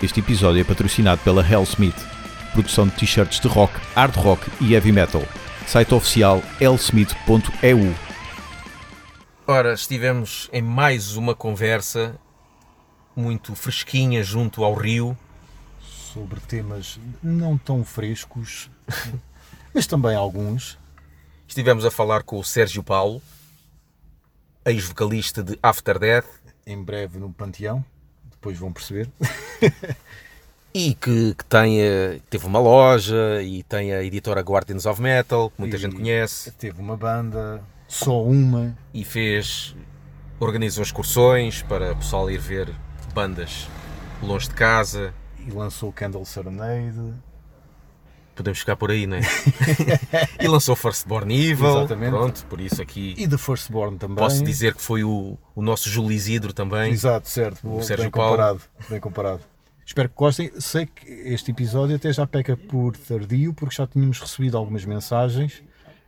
Este episódio é patrocinado pela Hellsmith, produção de t-shirts de rock, hard rock e heavy metal. Site oficial hellsmith.eu. Ora, estivemos em mais uma conversa muito fresquinha junto ao rio. sobre temas não tão frescos, mas também alguns. Estivemos a falar com o Sérgio Paulo, ex-vocalista de After Death, Em breve no Panteão, depois vão perceber. e que, que tem, teve uma loja e tem a editora Guardians of Metal, que muita E gente conhece, Teve uma banda, só uma. e fez, organizou excursões para o pessoal ir ver bandas longe de casa. E lançou Candle Serenade. Podemos ficar por aí, não é? e lançou Firstborn Evil, Exatamente. pronto, por isso aqui E The Firstborn também. posso dizer que foi o, o nosso Júlio Isidro também. Exato, certo. Boa, Sérgio bem Paulo. comparado. Bem comparado. Espero que gostem. Sei que este episódio até já peca por tardio, porque já tínhamos recebido algumas mensagens,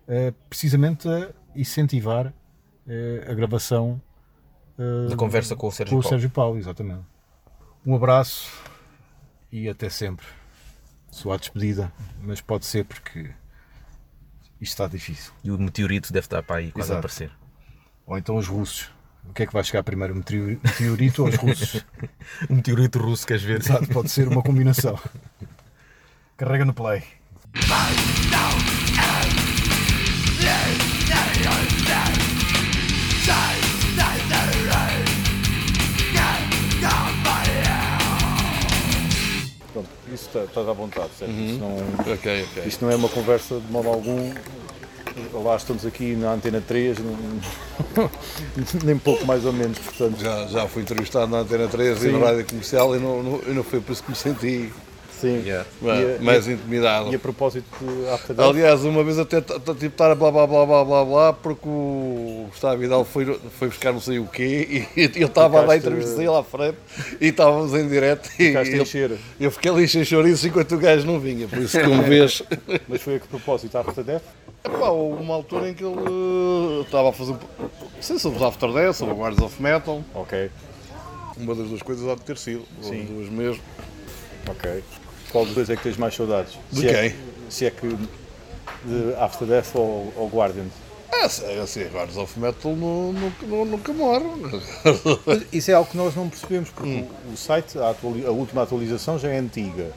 eh, precisamente a incentivar eh, a gravação eh, Da conversa com o Sérgio com o Paulo. Sérgio Paulo, exatamente. Um abraço e até sempre. Sua despedida, mas pode ser porque isto está difícil. E o meteorito deve estar para aí quase a Exato. aparecer. Ou então os russos. O que é que vai chegar primeiro, o meteori- meteorito ou os russos? O meteorito russo, queres ver? Exato, pode ser uma combinação. Carrega no play. Pronto, isso está, estás à vontade, certo? Isso, não, Ok, ok. isto não é uma conversa de modo algum. Lá estamos aqui na Antena 3, não- nem pouco mais ou menos, portanto. Já, já fui entrevistado na Antena 3 e Sim. na rádio comercial e não, não, e não foi por isso que me senti Sim. Yeah. mais, mais E a intimidado. propósito de After Death, Aliás, uma vez até tipo estar a blá blá blá blá blá blá porque o Gustavo Vidal foi, foi buscar não sei o quê e eu estava lá saí lá à frente e estávamos em direto e eu, eu fiquei ali sem chouriço enquanto o gajo não vinha, por isso que uma vez Mas foi a que propósito After Death? Epá, houve uma altura em que ele eh, estava a fazer não sei sobre os After Death, sobre o Guards of Metal, Ok, uma das duas coisas há de ter sido, ou Sim. as duas mesmo. ok. Qual dos dois é que tens mais saudades? De se É, quem? se é que de After Death ou, ou Guardians? É, assim, assim, Guards of Metal nu- nu- nu- nunca morre. Mas Isso é algo que nós não percebemos, porque o, o site, a, a última atualização já é antiga.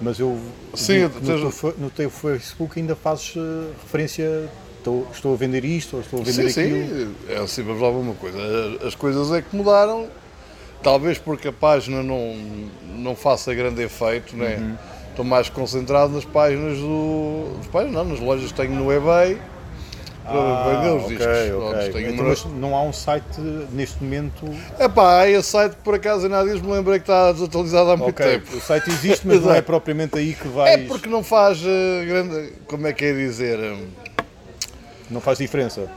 Mas eu Sim, vi no, teu, no teu Facebook ainda fazes eh, referência, estou, estou a vender isto ou estou a vender Sim, aquilo. sim, é assim, vamos lá ver uma coisa. As coisas é que mudaram, talvez porque a página não, não faça grande efeito, né? Uhum. Estou mais concentrado nas páginas do. Nas páginas não, nas lojas que tenho no eBay. para vender os Ah, ok, discos. ok. Pronto, tenho Então, mas não há um site neste momento. Epá, há esse site por acaso ainda dias me lembrei que está desatualizado há muito Ok, tempo. o site existe, mas não é propriamente aí que vais. É porque não faz eh, grande. Como é que é dizer? eh, Não faz diferença.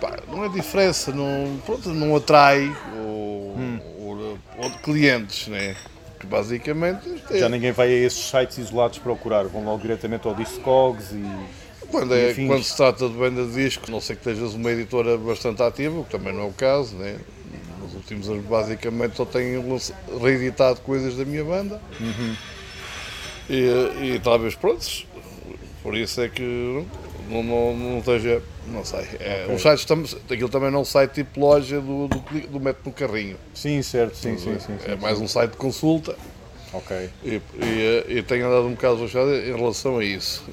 pá, não é diferença, não, pronto, não atrai o, Hum. O- o- clientes, né? Que basicamente é- Já ninguém vai a esses sites isolados procurar, vão logo diretamente ao Discogs e. quando, e é, afins. quando se trata de venda de discos, não sei que estejas uma editora bastante ativa, o que também não é o caso, né? Nos últimos anos basicamente só tenho reeditado coisas da minha banda Uhum. e, e talvez prontos, por isso é que não, não, não esteja, não sei. É, Os sites tam, aquilo também não é um site tipo loja do, do, do método no carrinho. Sim, certo, sim, sim, sim. é sim, mais sim. um site de consulta Ok. e, e, e tenho andado um bocado baixado em relação a isso.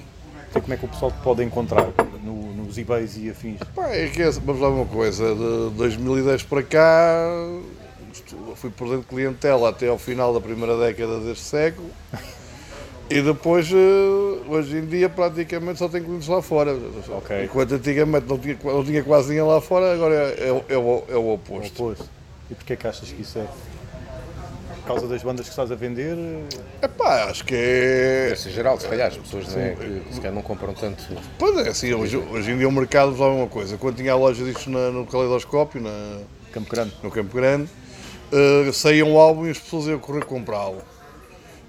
Então, como é que o pessoal te pode encontrar no- nos eBays e afins? Pá, é que é- vamos lá uma coisa, de 2010 para cá fui perdendo clientela até ao final da primeira década deste século e depois eh, hoje em dia praticamente só tenho clientes lá fora. Ok. Enquanto antigamente não tinha, não tinha quase ninguém lá fora, agora é, é o- é o, é o oposto. Oposto. E porquê que achas que isso é? Por causa das bandas que estás a vender? Epá, acho que é. Deve ser geral, se calhar, as pessoas não é, que, se calhar não compram tanto. Pois é, assim, hoje, hoje em dia o mercado vale uma coisa. Quando tinha a loja disto na- no Caleidoscópio, na, Campo Grande. no Campo Grande, eh, saía um álbum e as pessoas iam correr comprá-lo.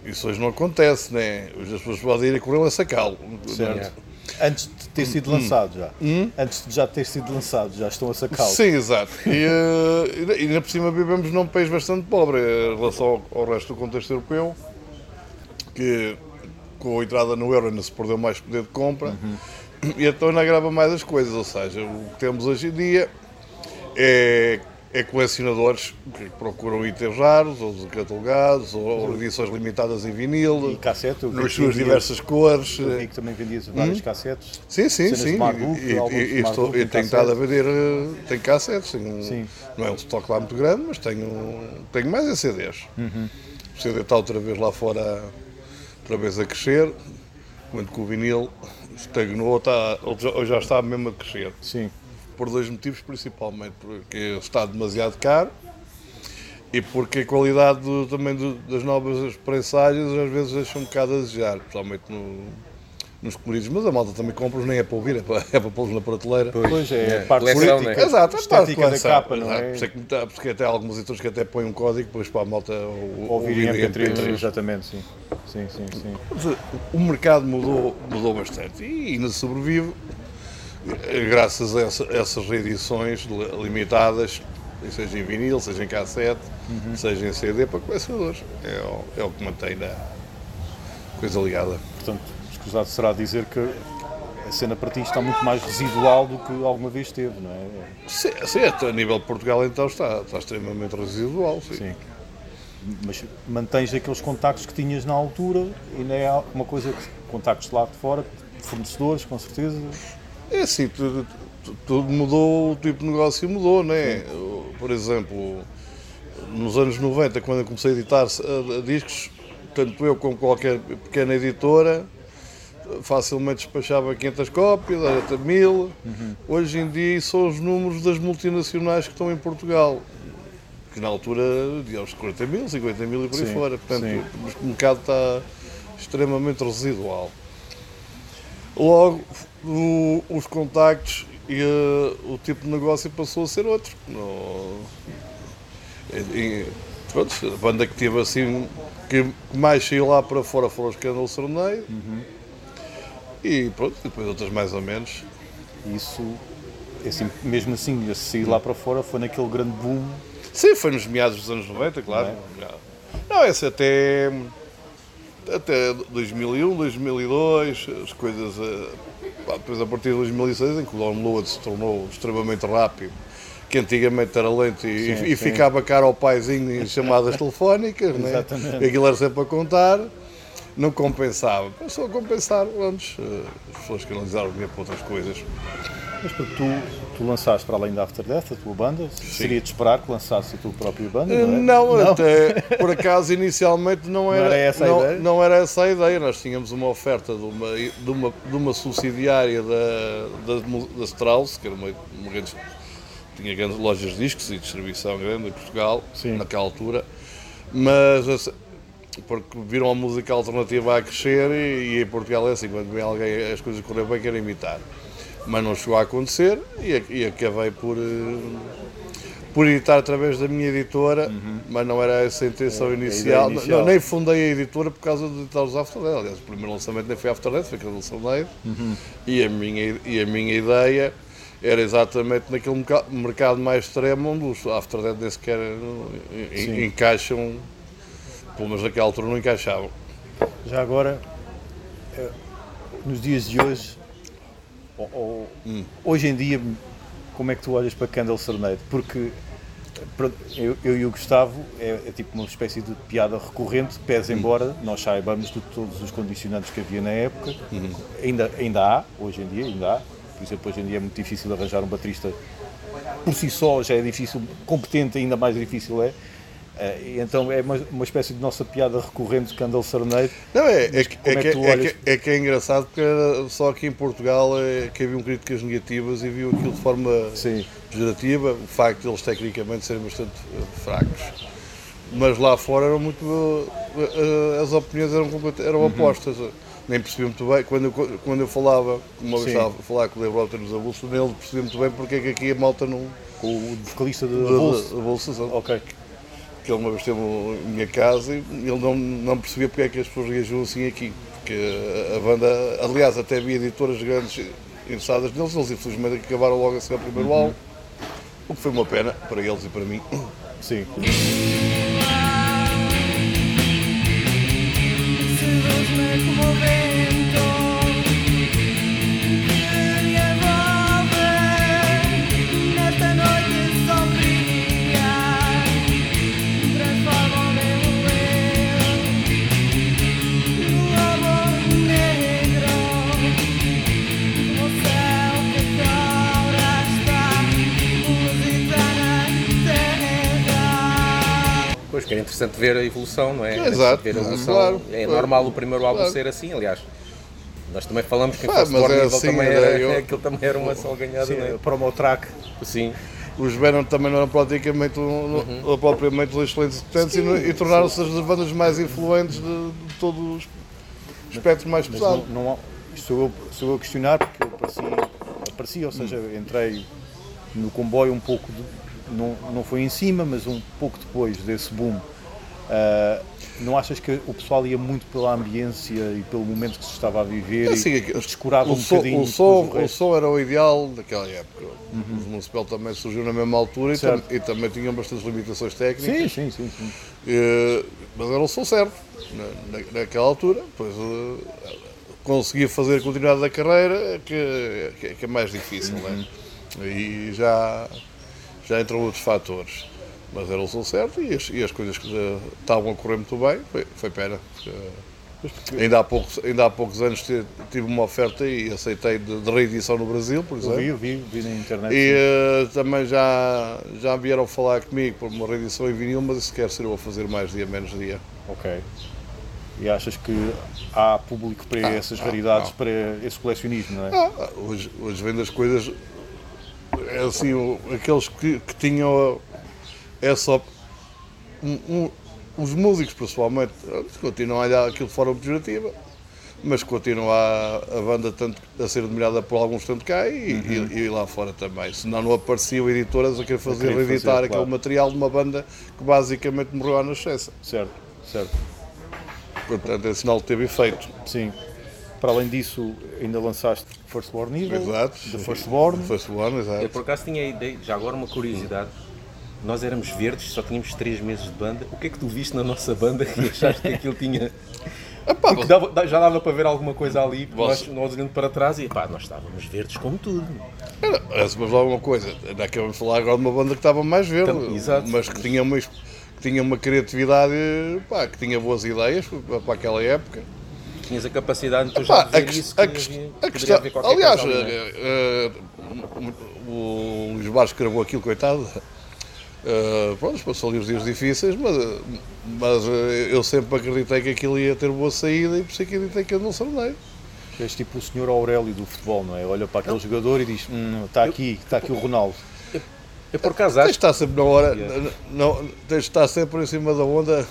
Isso hoje não acontece, né? Hoje as pessoas podem ir a correr a sacá-lo. Certo. Antes de ter sido lançado já. Antes de já ter sido lançado, já estão a sacá-lo. Sim, exato. E, eh, e ainda por cima vivemos num país bastante pobre em relação ao, ao resto do contexto europeu, que com a entrada no euro ainda se perdeu mais poder de compra e então ainda agrava mais as coisas. Ou seja, o que temos hoje em dia é, é colecionadores que procuram itens raros, ou catalogados, ou, edições limitadas em vinil, E cassete, nas suas diversas cores. Eu vi que também vendias vários cassetes. Sim, sim, sim. Marduk, E- estou- eu tenho estado a vender, eh, tenho cassetes, tenho, Sim. não é um estoque lá muito grande, mas tenho, tenho mais em CDs. Uhum. O CD está outra vez lá fora, outra vez a crescer, enquanto que o vinil estagnou, está, ou já- ou já está mesmo a crescer. Sim. Por dois motivos, principalmente porque está demasiado caro e porque a qualidade do- também do- das novas prensagens às vezes deixa um bocado a desejar, principalmente no- nos coloridos, mas a malta também compra-os, nem é para ouvir, é para, é para pô-los na prateleira. Pois é, É, a parte coleção, política, né? Exato, é estética parte da capa, não é? Por isso é porque até há alguns editores que até põem um código depois para a malta o- Ouvir em ouvir em MP3, MP3. exatamente, sim. Sim, sim, sim. Mas, O mercado mudou, mudou bastante e ainda sobrevive eh, graças a essa- essas reedições li- limitadas, seja em vinil, seja em cassete, seja em CD para colecionadores. É o, é o que mantém a coisa ligada. Portanto, escusado será dizer que a cena para ti está muito mais residual do que alguma vez teve, não é? Até a nível de Portugal então está, está extremamente residual. Sim. Sim. Mas mantens aqueles contactos que tinhas na altura e não é uma coisa que contactos lá de fora, fornecedores, com certeza. É assim, tudo, tudo- mudou, o tipo de negócio mudou, né? Por exemplo, nos anos 90, quando eu comecei a editar eh, discos, tanto eu como qualquer pequena editora, facilmente despachava 500 cópias, era até 1000. Hoje em dia são os números das multinacionais que estão em Portugal. Que na altura diziam os 40 mil, 50 mil e por aí Sim, fora. Portanto, sim. o mercado está extremamente residual. Logo, o- os contactos e eh, o tipo de negócio passou a ser outro. No, e- pronto, a banda que teve assim, que que mais saiu lá para fora foram os Candle Sorneio. E pronto, depois outras mais ou menos. Isso, é assim, mesmo assim, esse sair lá para fora foi naquele grande boom. Sim, foi nos meados dos anos 90, claro. Não, esse até, até 2001, 2002, as coisas. Depois a partir de 2006, em que o download se tornou extremamente rápido, que antigamente era lento e, Sim, e sim. ficava caro ao paizinho em chamadas telefónicas, né? Exatamente. aquilo era sempre a contar, não compensava. Passou a compensar antes, eh, as pessoas que analisaram o dinheiro para outras coisas. Mas tu, tu lançaste para além da After Death a tua banda, seria de esperar que lançasses a tua própria banda, não é? Não, até por acaso inicialmente não era, era essa a não, ideia? não era essa a ideia. Nós tínhamos uma oferta de uma, de uma, de uma subsidiária da, da, da Strauss, que era uma, uma grande, tinha grandes lojas de discos e distribuição grande em Portugal, Sim. naquela altura, mas porque viram a música alternativa a crescer e, e em Portugal é assim, quando vem alguém as coisas correm bem, querem imitar. Mas não chegou a acontecer e, e acabei por, eh, por editar através da minha editora, mas não era essa a intenção É, a ideia inicial. inicial. Não, nem fundei a editora por causa de editar os After Death. Aliás, o primeiro lançamento nem foi After Death, foi aquele Soulmade. E, a minha, e a minha ideia era exatamente naquele merca- mercado mais extremo onde os After Death nem sequer eh, Sim. encaixam, pelo menos naquela altura não encaixavam. Já agora, eh, nos dias de hoje, ou- ou- Hum. hoje em dia, como é que tu olhas para Candle Serenade? Porque eu, eu e o Gustavo é, é tipo uma espécie de piada recorrente, pese Hum. embora nós saibamos de todos os condicionantes que havia na época, Uhum. ainda, ainda há, hoje em dia, ainda há. Por exemplo, hoje em dia é muito difícil arranjar um baterista por si só já é difícil, competente ainda mais difícil é. Eh, então é uma, uma espécie de nossa piada recorrente Candle Serenade. Não, é, é, que- é é que, que tu é, olhas? que, é que é engraçado porque só aqui em Portugal é, que haviam críticas negativas e viu aquilo de forma Sim. pejorativa, o facto de eles tecnicamente serem bastante eh, fracos. Mas lá fora eram muito. as opiniões eram, eram Uhum. opostas. Nem percebi muito bem. Quando eu, quando eu falava, uma vez estava a falar com o Lebrota nos avulsos, nem ele percebia muito bem porque é que aqui a malta não. Com o vocalista de de- de- avulsos, Ok. Que ele uma vez esteve em minha casa e ele não, não percebia porque é que as pessoas reagiam assim aqui. que a banda, aliás, até havia editoras grandes interessadas neles, eles infelizmente acabaram logo a ser o primeiro álbum, o que foi uma pena para eles e para mim. Sim. Que era interessante ver a evolução, não é? Exato, Ver a evolução. claro, é claro. normal o primeiro álbum Claro. ser assim, aliás. Nós também falamos que em Ah, mas Born é assim, também era era, eu- aquilo também era uma salganhada, Sim, não é? promo track. Sim. Os Venom também não eram praticamente, um, Uhum. propriamente os excelentes intérpretes e, e tornaram-se as bandas mais influentes de, de todo o es- espectro mais Mas pesado. não, não isto sou eu, sou eu a questionar porque eu apareci, apareci ou seja, entrei no comboio um pouco, de- não, não foi em cima, mas um pouco depois desse boom. Ah, não achas que o pessoal ia muito pela ambiência e pelo momento que se estava a viver Assim, e, descurava um som, bocadinho o, som, o som era o ideal daquela época. O Municipal também surgiu na mesma altura e, tam- e também tinham bastantes limitações técnicas. Sim, sim, sim, sim. Eh, mas era o som certo na, na- naquela altura. Pois eh, conseguir fazer a continuidade da carreira que, que, que é mais difícil, né? E já, já entram outros fatores. Mas era o som certo e as, e as coisas que já estavam a correr muito bem, foi, foi pena. porque Ainda há, poucos, ainda há poucos anos ti- tive uma oferta e aceitei de, de reedição no Brasil, por Eu exemplo. vi, eu vi, vi na internet. E eh, também já, já vieram falar comigo por uma reedição em vinil, mas isso quer ser eu a fazer mais dia, menos dia. Ok. E achas que há público para essas raridades, para esse colecionismo, não é? Ah, hoje, hoje vende as coisas, assim, o- aqueles que, que tinham essa. Um, um- os músicos, pessoalmente, continuam a olhar aquilo de forma pejorativa, mas continua a, a banda tanto a ser admirada por alguns tanto cá e, e- e lá fora também. Senão não apareciam editoras a querer fazer, reeditar aquele claro. material de uma banda que basicamente morreu à nascença. Certo, certo. Portanto, é sinal que teve efeito. Sim. Para além disso, ainda lançaste First Born Evil, Exato. The First Born. First One, exato. Eu por acaso tinha a ideia, já agora uma curiosidade. Nós éramos verdes, só tínhamos 3 meses de banda. O que é que tu viste na nossa banda que achaste que aquilo tinha. Epá, Porque dava- já dava para ver alguma coisa ali, Você- nós, nós olhando para trás e pá, nós estávamos verdes como tudo. Era, mas lá uma coisa, acabamos de falar agora de uma banda que estava mais verde, Então, exato. mas que tinha uma, que tinha uma criatividade, pá, que tinha boas ideias para aquela época. Tinhas a capacidade de tu Pá, já a, isso que a, que a poderia questão, aliás, ali, não é? eh, o Luís Barros gravou aquilo, coitado. eh, pronto, passou ali os dias difíceis, mas, mas eu sempre acreditei que aquilo ia ter boa saída e por isso acreditei que eu não sorneio. És tipo o senhor Aurélio do futebol, não é? Olha para aquele jogador e diz: hum, está aqui, está aqui o Ronaldo. Eu por acaso Tens de estar sempre na hora, Yeah. n- não, tens de estar sempre em cima da onda.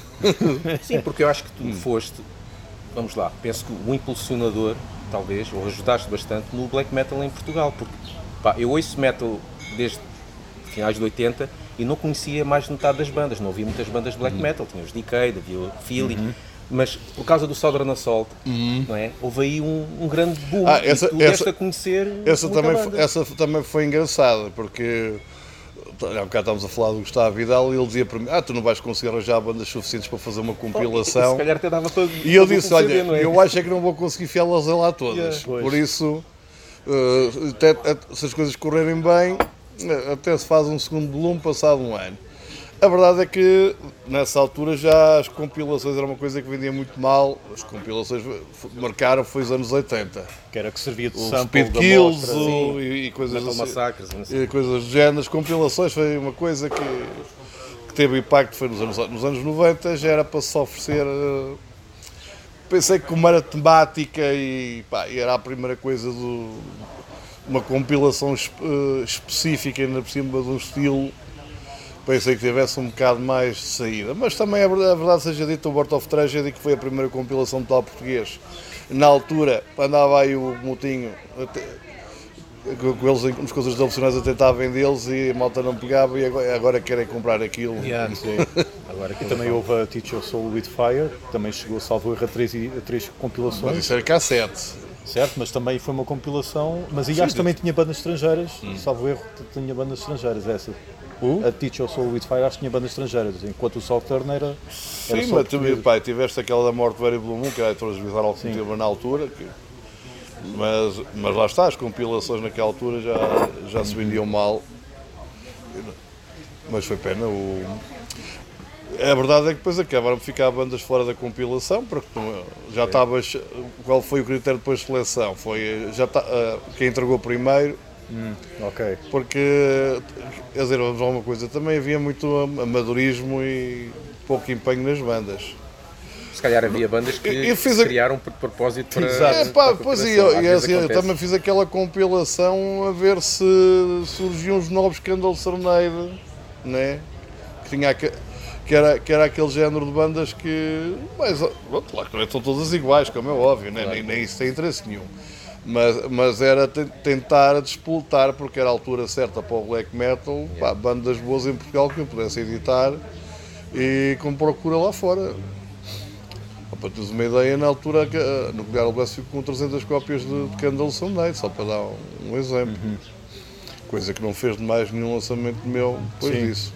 Sim, porque eu acho que Hum. tu foste, vamos lá, penso que o impulsionador, talvez, ou ajudaste bastante no black metal em Portugal, porque pá, eu ouço metal desde finais de 80 e não conhecia mais de metade das bandas, não havia muitas bandas de Uhum. black metal, tinha os Decade, havia o Feeling, mas por causa do Southern Assault, não é? houve aí um, um grande boom Uhum. Ah, essa- e tu essa- a conhecer Essa também, foi- essa também foi engraçada, porque há bocado estávamos a falar do Gustavo Vidal e ele dizia para mim: Ah, tu não vais conseguir arranjar bandas suficientes para fazer uma Se compilação. calhar até dava para E eu disse: CD, Olha, é? eu acho é que não vou conseguir fiá-las lá todas. Yeah. Por isso, até- até- se as coisas correrem bem, eh, até se faz um segundo volume passado um ano. A verdade é que nessa altura já as compilações era uma coisa que vendia muito mal. As compilações marcaram foi os anos 80. Que era que servia de O sample Speed Kills o- e, e coisas assim. Massacres, sei. E coisas do género. As compilações foi uma coisa que, que teve impacto foi nos anos, nos anos 90, já era para se oferecer. eh, Pensei que como era temática e, pá, era a primeira coisa do. uma compilação eh, específica ainda por cima de um estilo. Pensei que tivesse um bocado mais de saída, mas também a verdade, a verdade seja dita, o Birth of Tragedy, que foi a primeira compilação de tal português, na altura andava aí o Motinho, até- com, eles nos coisas opcionais a tentar vendê-los e a malta não pegava e agora, agora querem comprar aquilo. Sim. Agora E também houve a Teach Your Soul with Fire, também chegou, salvo erro, a três, a três Mas compilações, isso era cassete. certo? Mas também foi uma compilação, mas e acho que também tinha bandas estrangeiras, Hum. salvo erro, tinha bandas estrangeiras, essa. Uh? A Teach Your Soul with Fire acho que tinha bandas estrangeiras, enquanto o Southern era, era Sim, só mas tu, pai, tiveste aquela da morte do Very Blue Moon, que era transvisar ao tema na altura. que- mas, mas lá está, as compilações naquela altura já, já se vendiam mal. Mas foi pena. O... A verdade é que depois acabaram de ficar bandas fora da compilação, porque já estavas. Qual foi o critério depois de seleção? Foi já tá, ah, quem entregou primeiro, Ok. porque, quer dizer, vamos a uma coisa, também havia muito amadorismo e pouco empenho nas bandas. Se calhar havia bandas que Eu- eu se a- criaram de propósito para. É, para pá, a pois e eu, assim, eu acontece. também fiz aquela compilação a ver se surgiam os novos Candle Serenade, né? Que, tinha, que, era, que era aquele género de bandas que. Mas, pronto, claro que não são todas iguais, como é óbvio, né? nem, nem isso tem interesse nenhum. Mas, mas era te- tentar despoltar, porque era a altura certa para o black metal, pá, bandas boas em Portugal que eu pudesse editar e com procura lá fora. Só Para teres uma ideia, na altura que, a Nuclear Blast ficou com 300 cópias de, de Candle Sunday, só para dar um, um exemplo. Coisa que não fez de mais nenhum lançamento meu depois Sim. disso.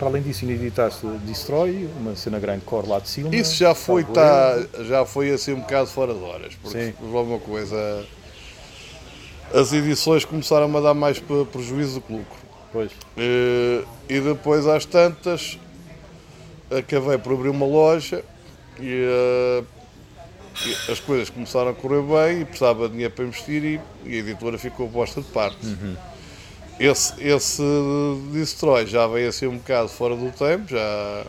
Para além disso, ainda editaste Destroy, uma cena grande core lá de cima. Isso já foi, tá, já foi assim um bocado fora de horas, porque uma coisa. As edições começaram a dar mais pre- prejuízo do que lucro. Pois. Eh, E depois, às tantas, acabei por abrir uma loja e, eh, e as coisas começaram a correr bem e precisava de dinheiro para investir e, e a editora ficou posta de parte. Esse, esse Destroy já veio assim um bocado fora do tempo, já,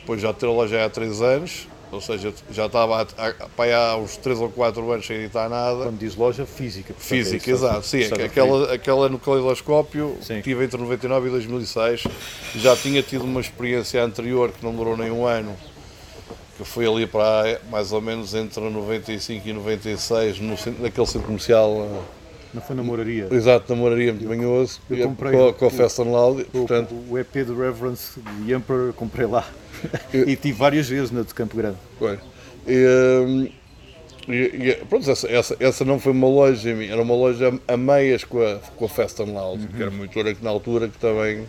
depois já a loja há 3 anos, ou seja, já estava há, há, uns 3 ou 4 anos sem editar nada. Quando diz loja física. é Física, que exato. Sim, aquela, aquela no caleidoscópio Sim. tive entre 99 e 2006. Já tinha tido uma experiência anterior que não durou nem um ano, que foi ali para mais ou menos entre 95 e 96, no, naquele centro comercial, eh. Não foi na moraria. exato, na Moraria muito banhoso, eu comprei com, com a Fast and Loud. O, Portanto, o EP de Reverence de Emperor comprei lá. Eu- e tive várias vezes na de Campo Grande. E, hum, e- e, pronto, essa, essa, essa não foi uma loja era uma loja a meias com a, com a Fast and Loud, que era uma editora que na altura que também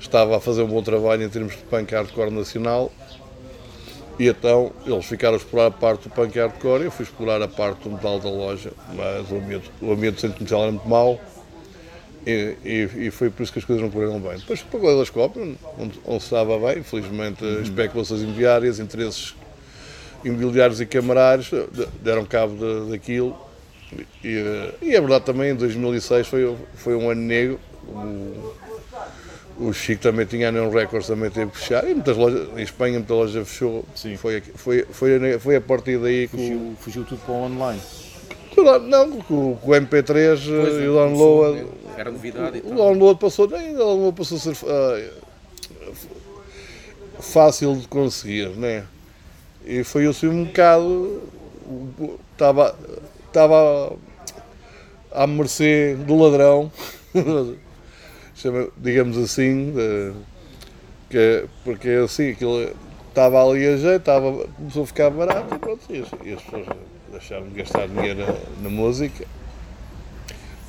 estava a fazer um bom trabalho em termos de punk hardcore nacional. E então eles ficaram a explorar a parte do punk hardcore eu fui explorar a parte do metal da loja, mas o ambiente, o ambiente do centro comercial era muito mau e, e, e foi por isso que as coisas não correram bem. Depois pagou a Telescópio, onde, onde se estava bem, infelizmente especulações imobiliárias, interesses imobiliários e camarários de- deram cabo de- daquilo. E, e é verdade também, em 2006 foi, foi um ano negro. O, o Chico também tinha a Neon Records, também teve que fechar. E muitas lojas, em Espanha, muita loja fechou. Sim. Foi, foi, foi, a- foi a partir daí que o, Fugiu, fugiu tudo para o online. não, que o, que o MP3 Pois, eh, e o download. né? Era novidade O tal. download passou, nem o download passou a ser ah, fácil de conseguir, né? E foi assim um bocado. Estava, estava à mercê do ladrão, chama- digamos assim, de- que, porque assim, aquilo estava ali a jeito, estava, começou a ficar barato e pronto, e as, e as pessoas deixaram de gastar dinheiro na, na música.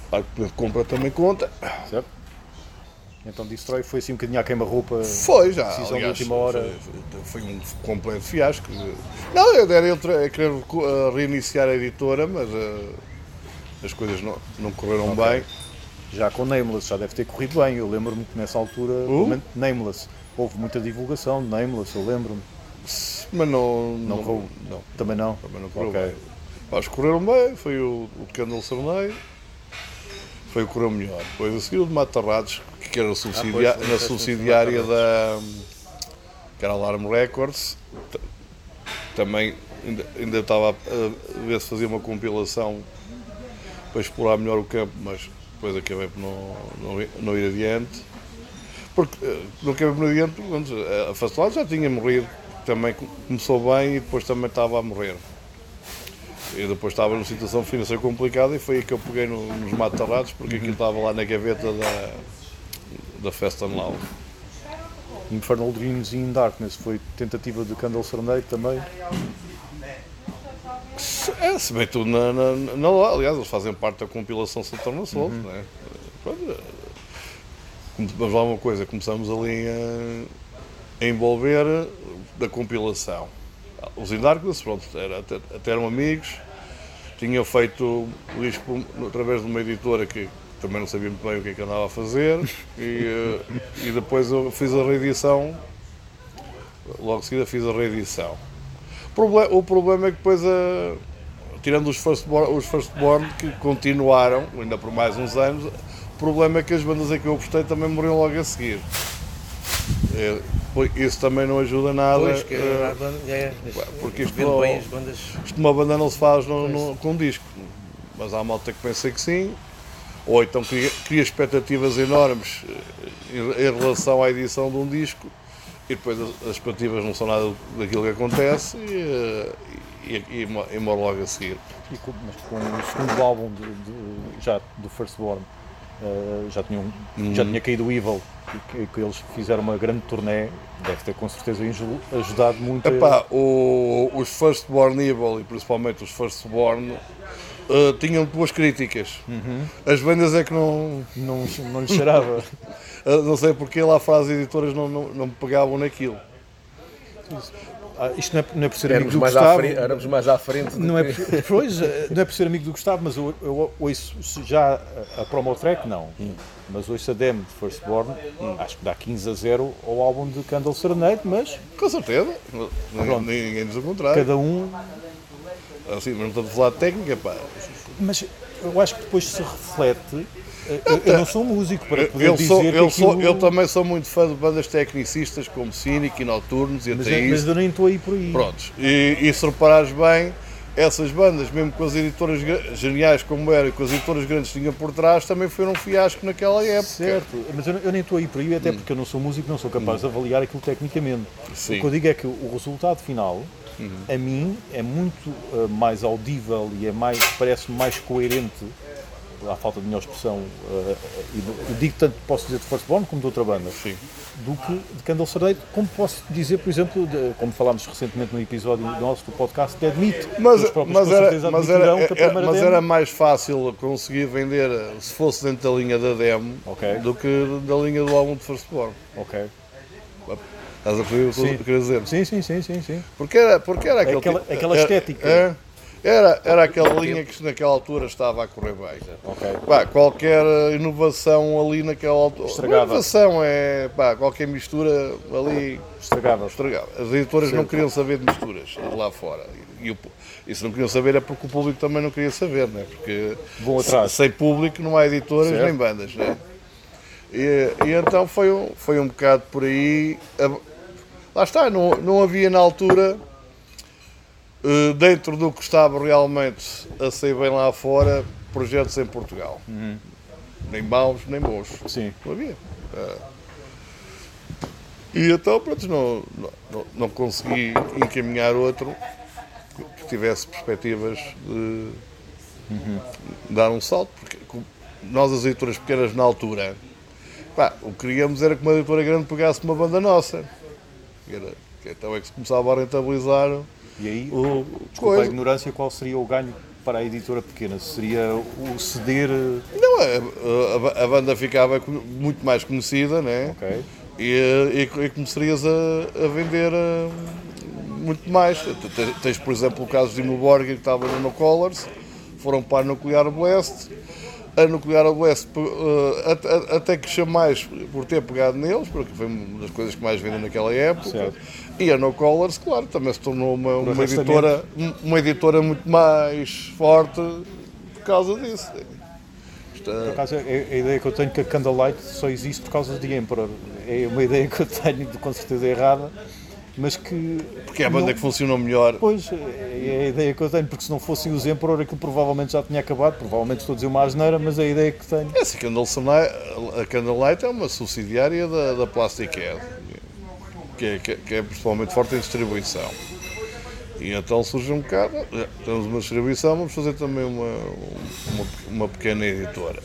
Claro que o de compra também conta. Certo? Então Destroy foi assim um bocadinho à queima-roupa. Foi já, Decisão de aliás, última hora. Foi, foi um completo fiasco. Não, eu era eu tra- querer eh, reiniciar a editora, mas eh, as coisas não, não correram Ok. bem. Já com Nameless, já deve ter corrido bem. Eu lembro-me que nessa altura, menos, Nameless, houve muita divulgação de Nameless, eu lembro-me. Mas não. Não correu? não, Também não? também não correu Ok. bem. Mas correram bem, foi o, o Candle Sorneio, foi o que correu melhor. Depois a seguir o de Matarrados, que era subsidia- Ah, pois, na subsidiária da. que era a Alarm Records. Também ainda, ainda estava a a ver se fazia uma compilação para explorar melhor o campo, mas depois acabei por não, não, não ir adiante. Porque eh, não acabei por não ir adiante, porque eh, a Fastelado já tinha morrido, também co- começou bem e depois também estava a morrer. E depois estava numa situação financeira complicada e foi aí que eu peguei no- nos matarrados porque aquilo estava lá na gaveta da, da Festa Lounge. Infernal Dreams in Darkness foi tentativa de Candle Serenade também. É, se bem tudo na, na, na. Aliás, eles fazem parte da compilação Saturno Solto, não é? Pronto, é, come- Vamos lá uma coisa, começamos ali a, a envolver da compilação. Os Indarkness, pronto, era, até, até eram amigos, tinha feito o disco através de uma editora que também não sabia muito bem o que é que andava a fazer e, eh, e depois eu fiz a reedição, logo de seguida fiz a reedição. O problema é que depois, a- tirando os Firstborn, os Firstborn que continuaram, ainda por mais uns anos, o problema é que as bandas a que eu gostei também morreram logo a seguir. É, isso também não ajuda nada. Pois, que eh, a banda- é, porque isto não- bandas. isto uma banda não se faz no, no- com um disco. Mas há malta que pensa que sim. Ou então cria, cria expectativas enormes eh, em, em relação à edição de um disco e depois as, as expectativas não são nada daquilo que acontece e, eh, e, e, mo- e morre logo a seguir. E com, mas com o segundo álbum de, de- já do Firstborn eh, já, tinham, já tinha caído o Evil e que, que eles fizeram uma grande turnê, deve ter com certeza aju- ajudado muito. a- Epá, o- os Firstborn Evil e principalmente os Firstborn eh, tinham boas críticas. As bandas é que não. não, não lhe cheirava. não sei porque lá fora as editoras não, não, não pegavam naquilo. Ah, isto não é, não é por ser amigo Éramos do mais, à Gustavo. frente, éramos mais à frente. Não é, que- por, pois, eh, não é por ser amigo do Gustavo, mas eu, eu ouço já a, a promo track, não. Mas ouço a demo de Firstborn, acho que dá 15 a 0 ao álbum de Candle Serenade, mas Com certeza. Ninguém, ninguém diz o contrário. cada um. Assim, mas não estou a falar de técnica, pá. Mas eu acho que depois se reflete. Eu, eu não sou músico para poder Eu, dizer sou, que eu, sou, eu também sou muito fã de bandas tecnicistas como Cynic e Noturnos e Mas, até é- mas eu nem estou aí por aí. Prontos. E, e se reparares bem, essas bandas, mesmo com as editoras geniais como eram e com as editoras grandes que tinham por trás, também foram um fiasco naquela época. Certo, mas eu, eu nem estou aí por aí, até porque eu não sou músico, não sou capaz de avaliar aquilo tecnicamente. Sim. O que eu digo é que o resultado final, a mim, é muito eh, mais audível e é mais, parece mais coerente, à falta de melhor expressão, eh, e do- digo tanto, posso dizer de Firstborn como de outra banda, Sim. do que de Candle como posso dizer, por exemplo, de- como falámos recentemente no episódio nosso do podcast, de Admit. Mas, mas, era, mas, era, primeira mas demo- era mais fácil conseguir vender se fosse dentro da linha da demo Ok. do que da linha do álbum de Firstborn. Ok. Estás a perceber o que eu queria dizer? Sim, sim, sim, sim, sim. Porque era, porque era aquele aquela- tipo- aquela era- estética. é, Era, era aquela linha que naquela altura estava a correr bem. Ok. Pá, qualquer inovação ali naquela altura. Estragava. Inovação é pá, qualquer mistura ali Estragava. estragava. As editoras não queriam saber de misturas lá fora. E, o, e se não queriam saber é porque o público também não queria saber, né? porque Vão atrás. se- sem público não há editoras Certo. nem bandas. Né? E, e então foi um, foi um bocado por aí. Lá está, não, não havia na altura, dentro do que estava realmente a sair bem lá fora, projetos em Portugal. Nem maus, nem bons. Sim. Não havia. Ah. E então, pronto, não, não, não- consegui encaminhar outro que tivesse perspectivas de dar um salto, porque nós, as editoras pequenas na altura, pá, o que queríamos era que uma editora grande pegasse uma banda nossa. Era, que então é que se começava a rentabilizar E aí, o desculpa a coisa. ignorância, qual seria o ganho para a editora pequena? Seria o ceder. eh, Não, a, a- a banda ficava muito mais conhecida, né? Ok. e, e, e começarias a, a vender eh, muito mais. Tens, tens, por exemplo, o caso de Immoborg que estava no No Colors, foram para a Nuclear Blast. A Nuclear Blast eh, até, até que chama mais por ter pegado neles, porque foi uma das coisas que mais vendem naquela época. Certo. E a No Colors, claro, também se tornou uma, uma editora, uma editora muito mais forte por causa disso. Isto é- Por acaso, é a ideia que eu tenho que a Candlelight só existe por causa de Emperor. É uma ideia que eu tenho, de- com certeza errada, mas que. porque é a banda não- que funcionou melhor. Pois, é a ideia que eu tenho, porque se não fossem os Emperor, aquilo provavelmente já tinha acabado. Provavelmente estou a dizer uma asneira, mas é a ideia que tenho. Essa Candlelight, a Candlelight é uma subsidiária da, da Plastic Head, que é, que, é- é principalmente forte em distribuição. E então surge um bocado, eh, temos uma distribuição, vamos fazer também uma, uma, uma pequena editora.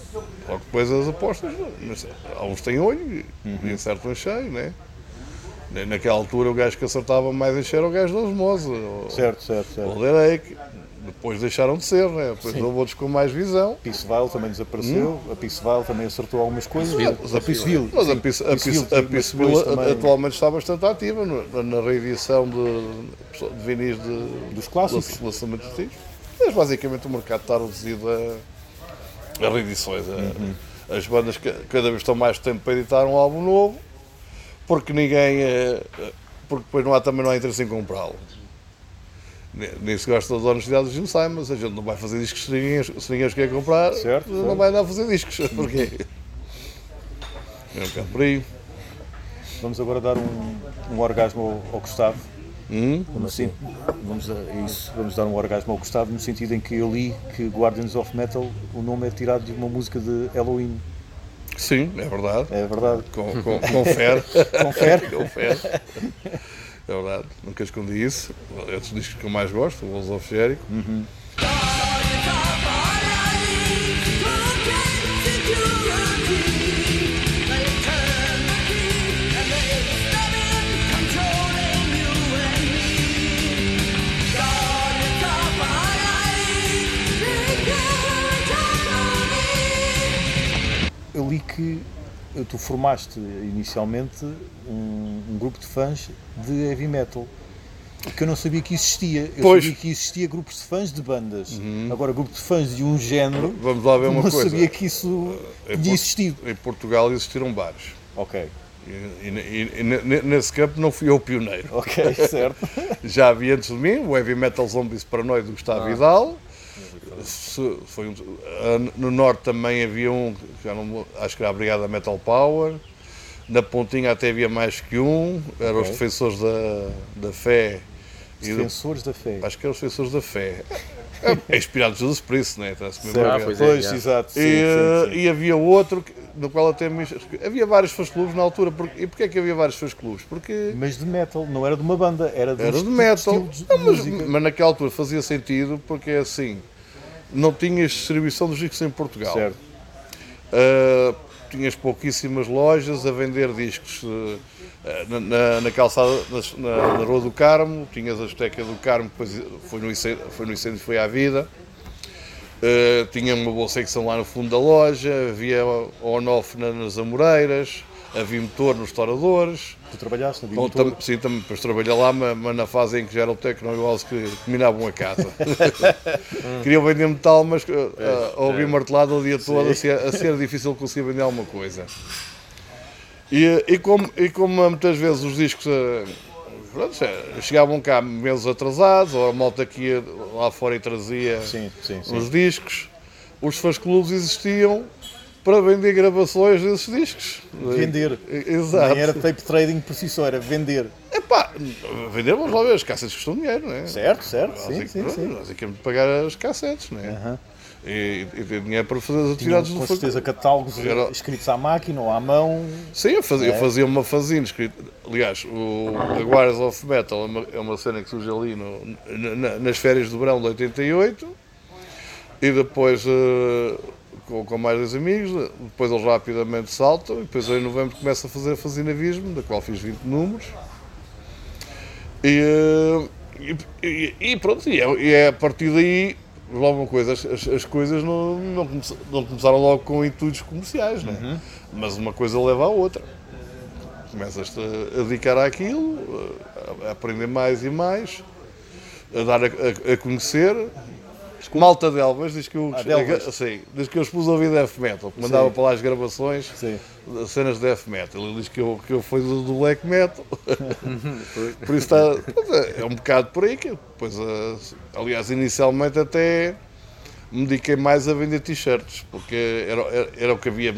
Logo depois as apostas, mas alguns têm olho e acertam em cheio, né? Na- Naquela altura o gajo que acertava mais em cheio era o gajo da osmose, o- Certo, certo, o certo. Depois deixaram de ser, né? Depois Sim. houve outros com mais visão. Peaceville também desapareceu, a Peaceville também acertou algumas coisas. Mas a Peaceville, Mas a a Peaceville a também atualmente está bastante ativa no- na reedição de, de vinis de, Dos clássicos. de lançamentos antigos. Mas basicamente o mercado está reduzido a, a reedições. a- Uhum. As bandas ca- cada vez estão mais tempo para editar um álbum novo, porque ninguém. eh, Porque depois não há, também não há interesse em comprá-lo. Nem- se gosta das honestidades do Jim Simons, a gente não vai fazer discos se ninguém, se ninguém os quer comprar, Certo, não certo. vai andar a fazer discos. Porquê? É um bocado por aí. Vamos agora dar um, um orgasmo ao, ao Gustavo. Hum? No sen- vamos, dar, isso, vamos dar um orgasmo ao Gustavo no sentido em que eu li que Guardians of Metal, o nome é tirado de uma música de Halloween. Sim, é verdade. É verdade. Com, com, confere. Confere. confere. É verdade, nunca escondi isso. É dos discos que eu mais gosto, o Wolves of Jericho. Eu li que tu formaste inicialmente um, um grupo de fãs de heavy metal. Que eu não sabia que existia. Eu Pois. sabia que existia grupos de fãs de bandas. Agora, grupo de fãs de um género, Vamos lá ver uma não coisa. sabia que isso Em tinha existido. Em Portugal existiram vários. Ok, E, e- e- ne- nesse campo não fui eu o pioneiro. ok, certo. Já havia antes de mim o Heavy Metal Zombies Paranoid do Gustavo Vidal. Se- foi um- ah, no Norte também havia um, já não, acho que era a Brigada Metal Power. Na Pontinha até havia mais que um, eram os Ok. defensores da, da fé. E do- Defensores da fé. acho que eram os defensores da fé. É, é inspirado em Jesus Cristo, né? Está-se mesmo a Certo. ver. pois é, pois, exato. Sim, E, sim, eh, sim. e havia outro que- no qual até me... havia vários fãs clubes na altura. Porque, e porquê é que havia vários fãs clubes? Porque Mas de metal, não era de uma banda, era de, um era de metal. de Não, mas, mas naquela altura fazia sentido porque é assim, não tinhas distribuição dos discos em Portugal. Certo. Uh, tinhas pouquíssimas lojas a vender discos uh, na, na, na calçada, na, na- Rua do Carmo, tinhas a Esteca do Carmo, depois foi no incêndio, foi, no incêndio, foi à vida. Uh, tinha uma boa secção lá no fundo da loja, havia on-off na- nas Amoreiras, havia motor nos Estouradores. Tu trabalhaste na Bom, tam, sim, também depois trabalhei lá, mas, mas na fase em que já era o Tecno House que dominavam a casa. Queriam vender metal, mas uh, uh, a ouvir martelado o dia todo, a ser, a ser difícil conseguir vender alguma coisa. E, e, como, e como muitas vezes os discos uh, pronto, eh, chegavam cá meses atrasados, ou a malta que ia lá fora e trazia Sim, sim, sim. os discos, os fãs clubes existiam para vender gravações desses discos. Vender. Exato. Nem era tape trading por si só, era vender. Epá, vender, vamos lá ver, as cassetes custam dinheiro, não é? Certo, certo, Nós sim, é que- sim, pronto, sim. Nós é que temos de pagar as cassetes, não é? E, e ter dinheiro para fazer as atividades com do certeza catálogos Era- escritos à máquina ou à mão. Sim, eu fazia, eu É. fazia uma fanzine escrita. Aliás, o a Guardians of Metal é uma, é uma cena que surge ali no- na- nas férias do verão de 88 e depois eh, com, com mais dois amigos, depois eles rapidamente saltam e depois eu em novembro começo a fazer a fanzinavismo, da qual fiz 20 números. E, eh, e, e- e pronto, e é, e é a partir daí, logo uma coisa, as, as- as coisas não, não, come- não começaram logo com intuitos comerciais, né? mas uma coisa leva à outra. Começas-te a dedicar àquilo, a, a aprender mais e mais, a dar a, a- a conhecer. Malta de Elvas, diz que eu, Ah, de sim, diz que eu expus a ouvir death metal, que mandava Sim. para lá as gravações Sim. cenas de death metal. Ele diz que eu, que eu fui do, do black metal. por isso está. pronto, É um bocado por aí que eu depois, eh, aliás, inicialmente até me dediquei mais a vender t-shirts, porque era, era, era o que havia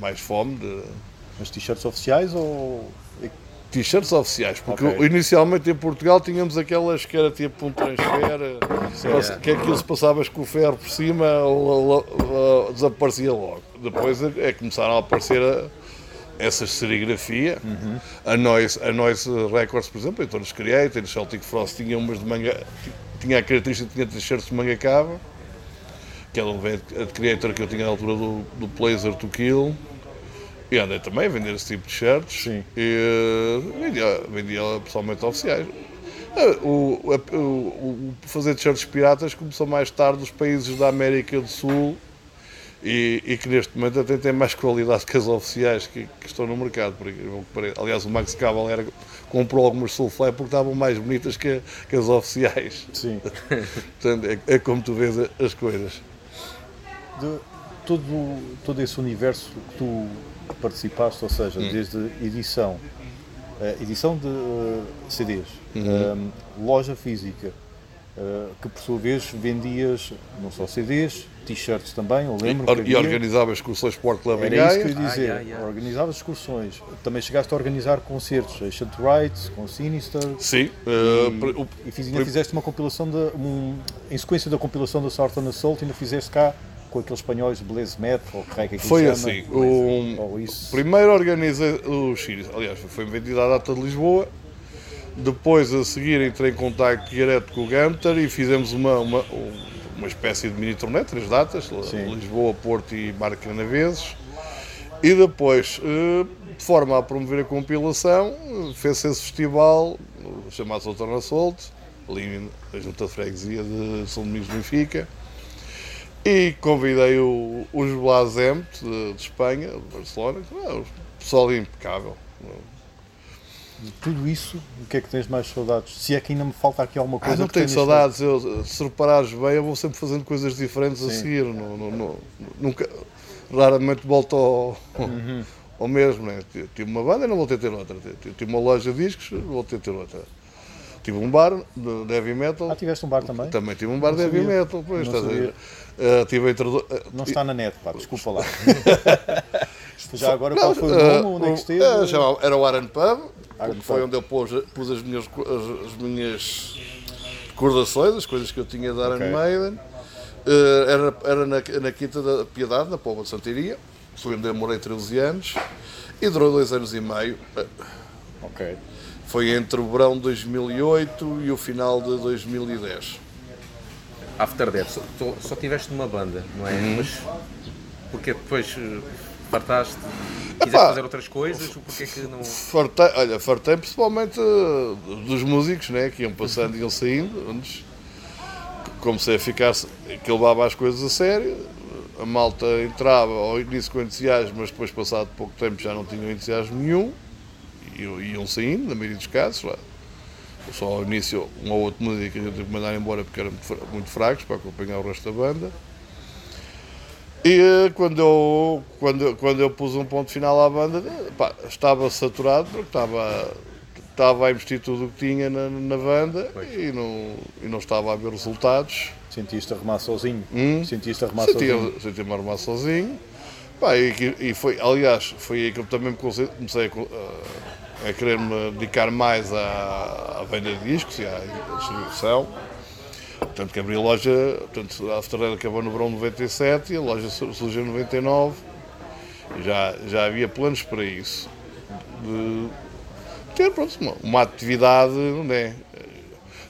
mais fome de Mas t-shirts oficiais ou. T-shirts oficiais, porque Ok. inicialmente em Portugal tínhamos aquelas que era tipo um transfer, pass- que aquilo se passavas com o ferro por cima ou, ou- ou- desaparecia logo. Depois é que começaram a aparecer a- essas serigrafia. A, Noise, a Noise Records, por exemplo, a Todos Creator, Celtic Frost tinha umas de manga, tinha a característica de tinha t-shirts de manga cava, que era um velho Creator que eu tinha na altura do, do Blazer to Kill. E andei também a vender esse tipo de shirts. Sim. E eh, vendia, vendia pessoalmente oficiais. Eh, O, o- o fazer t-shirts piratas começou mais tarde nos países da América do Sul e, e que neste momento até têm mais qualidade que as oficiais que, que estão no mercado. Aliás, o Max Cavalera comprou algumas Soulfly porque estavam mais bonitas que, que as oficiais. Sim. Portanto, é, é como tu vês as coisas. de todo, todo esse universo que tu participaste, ou seja, desde edição, eh, edição de eh, CDs, eh, loja física, eh, que por sua vez vendias não só CDs, t-shirts também, eu lembro e havia. organizava excursões Sport Club em Era isso que eu ia dizer, Ah, yeah, yeah. organizavas excursões, também chegaste a organizar concertos, Ancient Rights, com Sinister, Sim. e, pre- o- e fiz- ainda fizeste uma compilação, de, um, em sequência da compilação da Southern Assault, ainda fizeste cá com aqueles espanhóis Blaze Metal, ou que é que Foi chama, assim. O, ou isso. Primeiro organizei o Chile, aliás, foi vendido à data de Lisboa. Depois, a seguir, entrei em contato direto com o Gunter e fizemos uma, uma, uma espécie de mini turnê, três datas: Sim. Lisboa, Porto e Marca Canaveses. E depois, eh, de forma a promover a compilação, fez-se esse festival chamado Southern Assault, ali na Junta de Freguesia de São Domingos de Benfica. E convidei o, os Blasem de, de Espanha, de Barcelona, que é um pessoal impecável. De tudo isso, o que é que tens mais saudades? Se é que ainda me falta aqui alguma Ah, coisa não que tenho saudades, eu, se reparares bem, eu vou sempre fazendo coisas diferentes a Sim. seguir. Não, não- não- nunca, raramente volto ao, Uhum. ao mesmo. Né? Tive- uma banda e não voltei a ter outra. Tive- Tive uma loja de discos, voltei a ter outra. Tive um bar de de heavy metal. Ah, tiveste um bar também? Também tive um bar Não de heavy sabia. metal. Pois, Não estás a ver? sabia. Ah, tive introdu- ah, Não está na net, pá, desculpa lá. Já agora, Não, qual foi o eh, nome? Onde é que esteve? eh, era o Iron Pub, Iron foi Pub. onde eu pus, pus as, minhas, as, as minhas recordações, as coisas que eu tinha de Iron Ok. Maiden. Eh, era era na, na Quinta da Piedade, na Póvoa de Santiria, foi onde eu morei 13 anos e durou dois anos e meio. Eh, Ok. Foi entre o verão de 2008 e o final de 2010. After Death, só, só- tiveste uma banda, não é? Mas porque depois eh, fartaste, quiseste Epá. fazer outras coisas, porque é que não. Fartei, olha, fartei principalmente eh, dos músicos né, que iam passando e iam saindo. Antes comecei a ficar que eu levava as coisas a sério. A malta entrava ao início com entusiasmo, mas depois, passado pouco tempo, já não tinham entusiasmo nenhum e iam saindo, na maioria dos casos. lá. Só ao início, um ou outro músico que a gente teve que mandar embora porque eram muito fra- muito fracos para acompanhar o resto da banda. E quando eu, quando, quando eu pus um ponto final à banda, pá, estava saturado porque estava, estava a investir tudo o que tinha na, na banda e não, e não estava a ver resultados. Sentiste a remar sozinho? Hum. Sentiste a remar sozinho? Senti- Senti-me a armar sozinho. Pá, e, e foi, aliás, foi aí que eu também me comecei a, a, querer me dedicar mais à, à venda de discos e à distribuição. Tanto que abri a loja, portanto, a After Dead acabou no verão de 97 e a loja sur- surgiu em 99. E Já, já havia planos para isso. De ter pronto, uma, uma atividade, não é?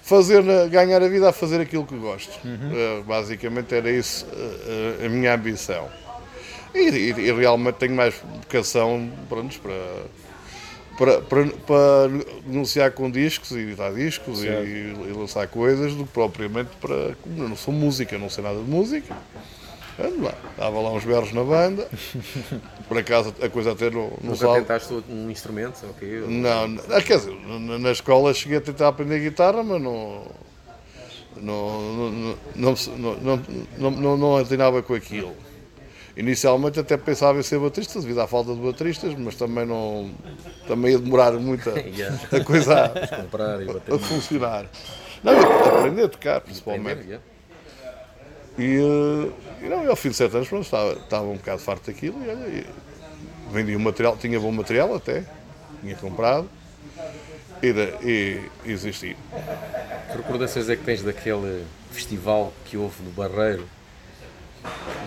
Fazer, na- ganhar a vida a fazer aquilo que gosto. Eh, basicamente era isso eh, a minha ambição. E, e- e realmente tenho mais vocação pronto, para, para, para, para negociar com discos e editar discos e, e lançar coisas do que propriamente para. Como eu não sou música, eu não sei nada de música. Ando lá, dava lá uns berros na banda. Por acaso a coisa até não, não Nunca sabe. tentaste um instrumento? ok? Não, não, ah, quer dizer, na, na escola cheguei a tentar aprender guitarra, mas não. Não, não, não, não, não, não, não, não atinava com aquilo. Inicialmente até pensava em ser baterista devido à falta de bateristas, mas também não. Também ia demorar muito a, Yeah. a coisa a, e a funcionar. Não, aprender a tocar, principalmente. Aprender, yeah. E, eh, e não, e ao fim de sete anos pronto, estava, estava um bocado farto daquilo e, olha, e vendi o material, tinha bom material até, tinha comprado e, e, e existi. Que recordações é que tens daquele festival que houve no Barreiro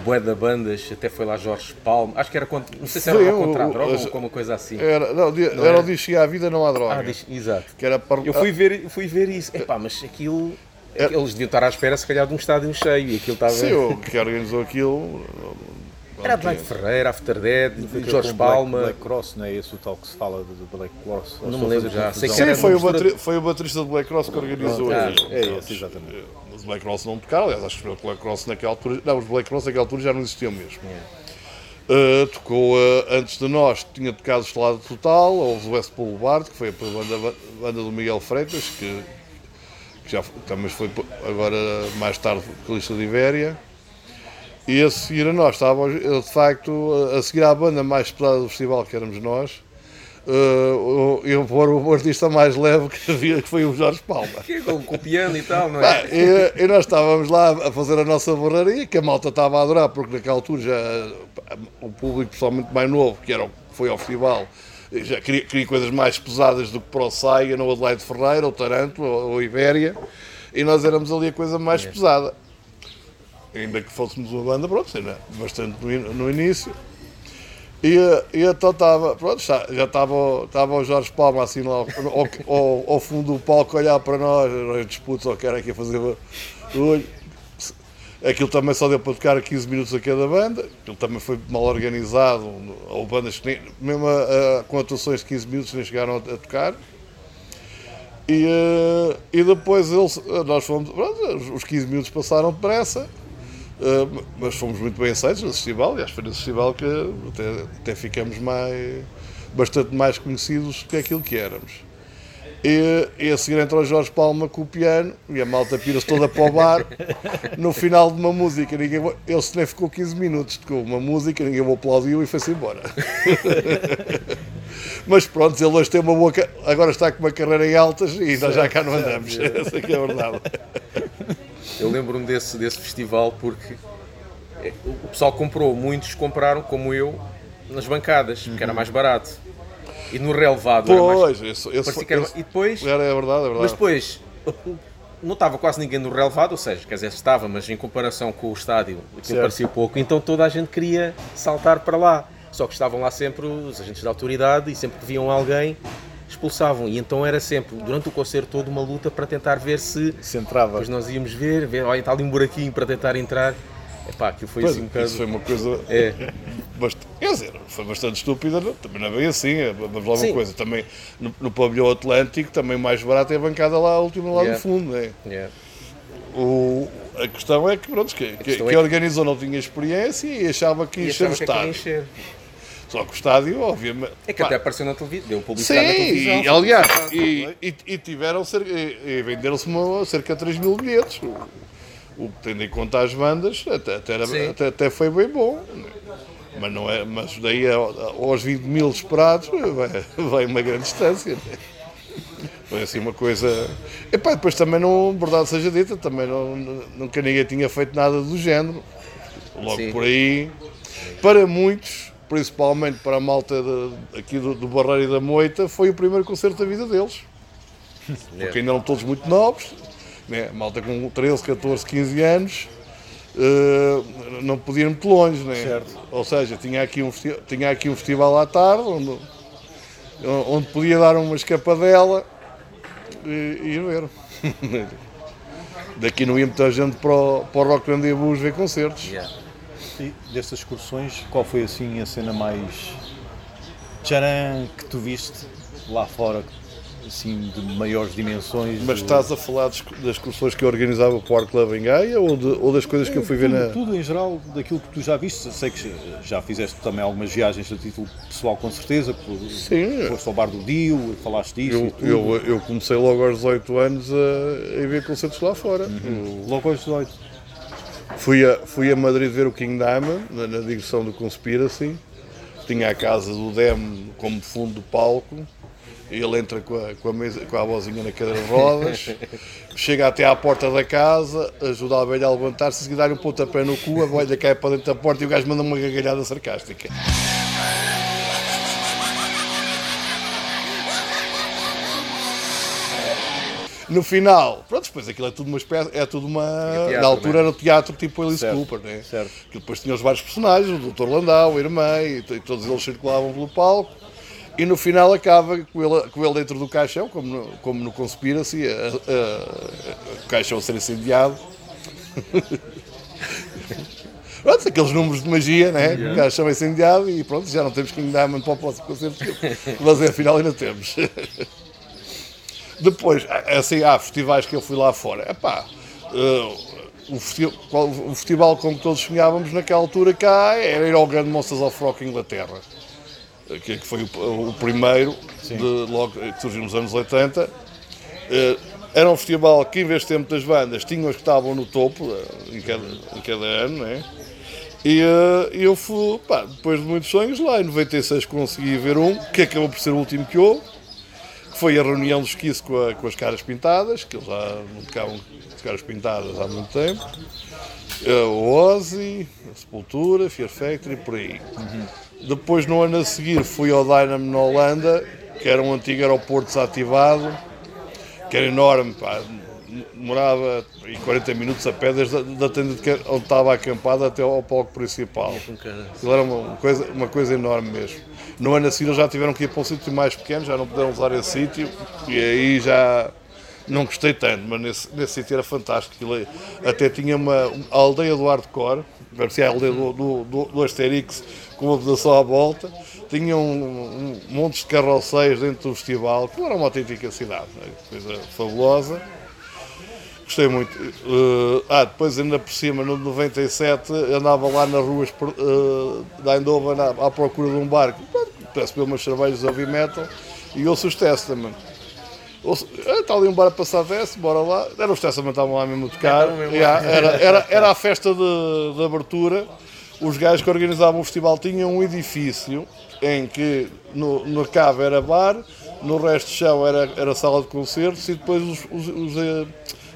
bué da bandas, até foi lá Jorge Palma, acho que era contra, não sei se era contra a droga as- ou uma coisa assim. Era, não, Não era era? o disco à vida, não há droga. Ah, diz- exato. Que era para, Eu fui ver, fui ver isso, epá, mas aquilo, É- eles deviam estar à espera se calhar de um estádio cheio e aquilo estava... Sim, o que organizou aquilo. Era Black Ferreira, After Dead, Jorge com Black- Palma, Black Cross, não é esse o tal que se fala de de Black Cross? Não me lembro já, sei que Sim, era foi, o baterista do Black Cross que organizou. Ah, os- é esse, exatamente. Os Black Cross não tocaram, aliás, acho que os Black Cross naquela altura. Não, os Black Cross naquela altura já não existiam mesmo. Uh, tocou uh, antes de nós, tinha tocado Estelado Total, houve o West Boulevard, que foi a banda, banda do Miguel Freitas, que, que já também foi agora mais tarde vocalista de Ibéria. E a seguir a nós, estava de facto a seguir à banda mais pesada do festival, que éramos nós, uh, eu pôr o artista mais leve que havia, que foi o Jorge Palma. Que com, o piano e tal, não é? e, e nós estávamos lá a fazer a nossa borraria, que a malta estava a adorar, porque naquela altura já o público, pessoalmente mais novo, que era, foi ao festival, já queria, queria coisas mais pesadas do que para o Saia, no Adelaide Ferreira, ou Taranto, ou, ou Ibéria, e nós éramos ali a coisa mais pesada. Ainda que fôssemos uma banda, pronto, ainda bastante no, no início. E, e então estava, pronto, já estava, estava o Jorge Palma assim lá ao, ao- ao fundo do palco a olhar para nós, nós disputos, ou quero aqui fazer barulho. Aquilo também só deu para tocar 15 minutos a cada banda, aquilo também foi mal organizado, ou bandas que nem, mesmo a, a- com atuações de 15 minutos nem chegaram a, a tocar. E, eh, e depois eles, nós fomos, pronto, os 15 minutos passaram depressa, Uh, mas fomos muito bem aceitos nesse festival, e acho que foi nesse festival que até, até ficamos mais, bastante mais conhecidos do que aquilo que éramos. E, e a seguir entra o Jorge Palma com o piano e a malta pira-se toda para o bar. No final de uma música, ninguém, ele se nem ficou 15 minutos, tocou uma música, ninguém o aplaudiu e foi-se embora. Mas pronto, ele hoje tem uma boa. Agora está com uma carreira em altas e nós já cá não andamos. Essa que é a verdade. Eu lembro-me desse, desse festival porque eh, o pessoal comprou, muitos compraram, como eu, nas bancadas, porque era mais barato. E no relevado era mais. Pois, esse, esse, parecia que era- E depois, era, é verdade, é verdade. mas depois, não estava quase ninguém no relevado, ou seja, quer dizer, estava, mas em comparação com o estádio, aquilo parecia pouco, então toda a gente queria saltar para lá. Só que estavam lá sempre os agentes da autoridade e sempre que viam alguém expulsavam. E então era sempre, durante o concerto todo, uma luta para tentar ver se Se entrava. depois nós íamos ver, ver, olha, está ali um buraquinho para tentar entrar. Epá, aquilo foi Pois, assim um bocado. isso foi uma coisa. É. Bast... Quer dizer, foi bastante estúpida, não? também não é bem assim. é- Vamos lá uma coisa, também no, no pavilhão Atlântico, também mais barato é a bancada lá, a última lá Yeah. no fundo. Né? Yeah. O, a questão é que, pronto, que, que, quem é que- organizou não tinha experiência e achava que ia E encher Só que o estádio, obviamente. É que pá, até apareceu na televisão, deu Sim, publicidade na televisão. e, aliás, e, e, e tiveram cerca, e, e venderam-se cerca de 3 mil bilhetes. O, o, tendo em conta as bandas, até, até, era- Sim. até, até foi bem bom. Mas, não é, mas daí aos 20 mil esperados vai, vai uma grande distância. né? Foi assim uma coisa. Epá, depois também não, verdade seja dita, também não, nunca ninguém tinha feito nada do género. Logo Sim. por aí, para muitos, principalmente para a malta de- aqui do, do Barreiro e da Moita, foi o primeiro concerto da vida deles. Porque ainda eram todos muito novos, né? malta com 13, 14, 15 anos, eh, não podia ir muito longe. Né? Certo. Ou seja, tinha aqui, um, tinha aqui um festival à tarde, onde, onde podia dar uma escapadela e, e ir ver. Daqui não ia muita gente para o, para o Rock Rendezvous ver concertos. Yeah. E dessas excursões, qual foi assim a cena mais tcharam que tu viste lá fora, assim, de maiores dimensões? Mas estás a falar das, excursões que eu organizava para o Art Club em Gaia ou, de- ou das coisas que eu fui ver tudo, na. tudo em geral, daquilo que tu já viste. Sei que já fizeste também algumas viagens a título pessoal, com certeza. Por, Sim. Foste ao bar do Dio, falaste disso e Eu, tudo. eu, eu comecei logo aos 18 anos a, a ver concertos lá fora. Uhum. Logo aos 18. Fui, a, fui a Madrid ver o King Diamond, na, na digressão do Conspiracy. Tinha a casa do Dem como fundo do palco. Ele entra com a, com a, mesa, com a vozinha na cadeira de rodas, chega até à porta da casa, ajuda a velha a levantar-se, seguir dar um pontapé no cu, a velha cai para dentro da porta e o gajo manda uma gargalhada sarcástica. No final, pronto, depois aquilo é tudo uma espécie, é tudo uma. teatro, na altura né? era o teatro tipo Alice Certo, Cooper, né? certo. Que depois tinha os vários personagens, o Dr. Landau, a irmã, e, e todos eles circulavam pelo palco. E no final acaba com ele, com ele dentro do caixão, como no, como no Conspiracy, a- a- a- o caixão a ser incendiado. Pronto, aqueles números de magia, né? O caixão é incendiado e pronto, já não temos que dar muito para o próximo concerto, mas afinal ainda temos. Depois, assim, há festivais que eu fui lá fora. Epá, eh, o, festi- o festival com que todos sonhávamos naquela altura cá era ir ao grande Monsters of Rock Inglaterra, eh, que, que foi o, o primeiro, de, logo, eh, que surgiu nos anos 80. Eh, era um festival que, em vez de ter muitas bandas, tinha os que estavam no topo em cada, em cada ano, né? E eh, eu fui, pá, depois de muitos sonhos, lá em 96 consegui ver um, que acabou por ser o último que houve, foi a reunião dos Kiss com, a- com as caras pintadas, que eles já não tocavam as caras pintadas há muito tempo. Eh, O Ozzy, a Sepultura, Fear Factory, por aí. Depois, no ano a seguir, fui ao Dynamo na Holanda, que era um antigo aeroporto desativado, que era enorme, pá, demorava aí 40 minutos a pé desde da tenda onde estava acampada até ao palco principal. Aquilo era uma coisa, uma coisa enorme mesmo. No ano a seguir eles já tiveram que ir para um sítio mais pequeno, já não puderam usar esse sítio e aí já não gostei tanto, mas nesse, nesse sítio era fantástico. Aí- até tinha uma, a aldeia do hardcore, parecia a aldeia do, do, do, do Asterix, com uma vedação à volta. Tinha um, um monte de carroceiros dentro do festival, que era uma autêntica cidade, né? coisa fabulosa. Gostei muito. Eh, ah, depois ainda por cima, no 97, andava lá nas ruas uh, da Eindhoven à, à procura de um barco. Peço beber umas cervejas de heavy metal e ouço os Testament. Ouço, ah, está ali um bar a passar Test, bora lá. Era os Testament, estavam lá mesmo a tocar. Yeah, era, era, era a festa de, de abertura. Os gajos que organizavam o festival tinham um edifício em que no, no cave era bar, no resto do chão era, era sala de concertos e depois os, os, os eh,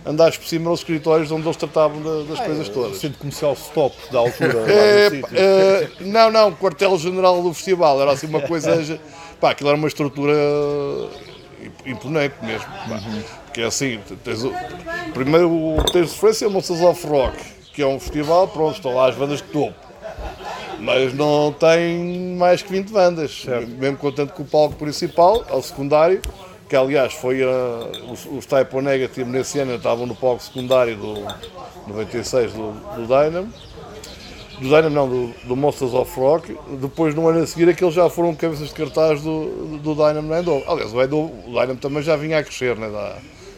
andares por cima eram os escritórios onde eles tratavam da- das coisas todas. Centro comercial stop da altura. É, é, não, não, quartel-general do festival, era assim uma coisa. pá, aquilo era uma estrutura imponente mesmo. pá. Porque é assim, tens o, primeiro tens referência ao Monsters of Rock, que é um festival, pronto, estão lá as bandas de topo. Mas não tem mais que 20 bandas, mesmo contando com o palco principal, ao secundário, que aliás foi a, os, os Type O Negative nesse ano estavam no palco secundário do 96 do, do Dynamo do Dynamo não, do, do Monsters of Rock, depois no ano a seguir aqueles já foram cabeças de cartaz do, do Dynamo na Eindhoven. Aliás, o, Eindhoven- o Dynamo também já vinha a crescer, né?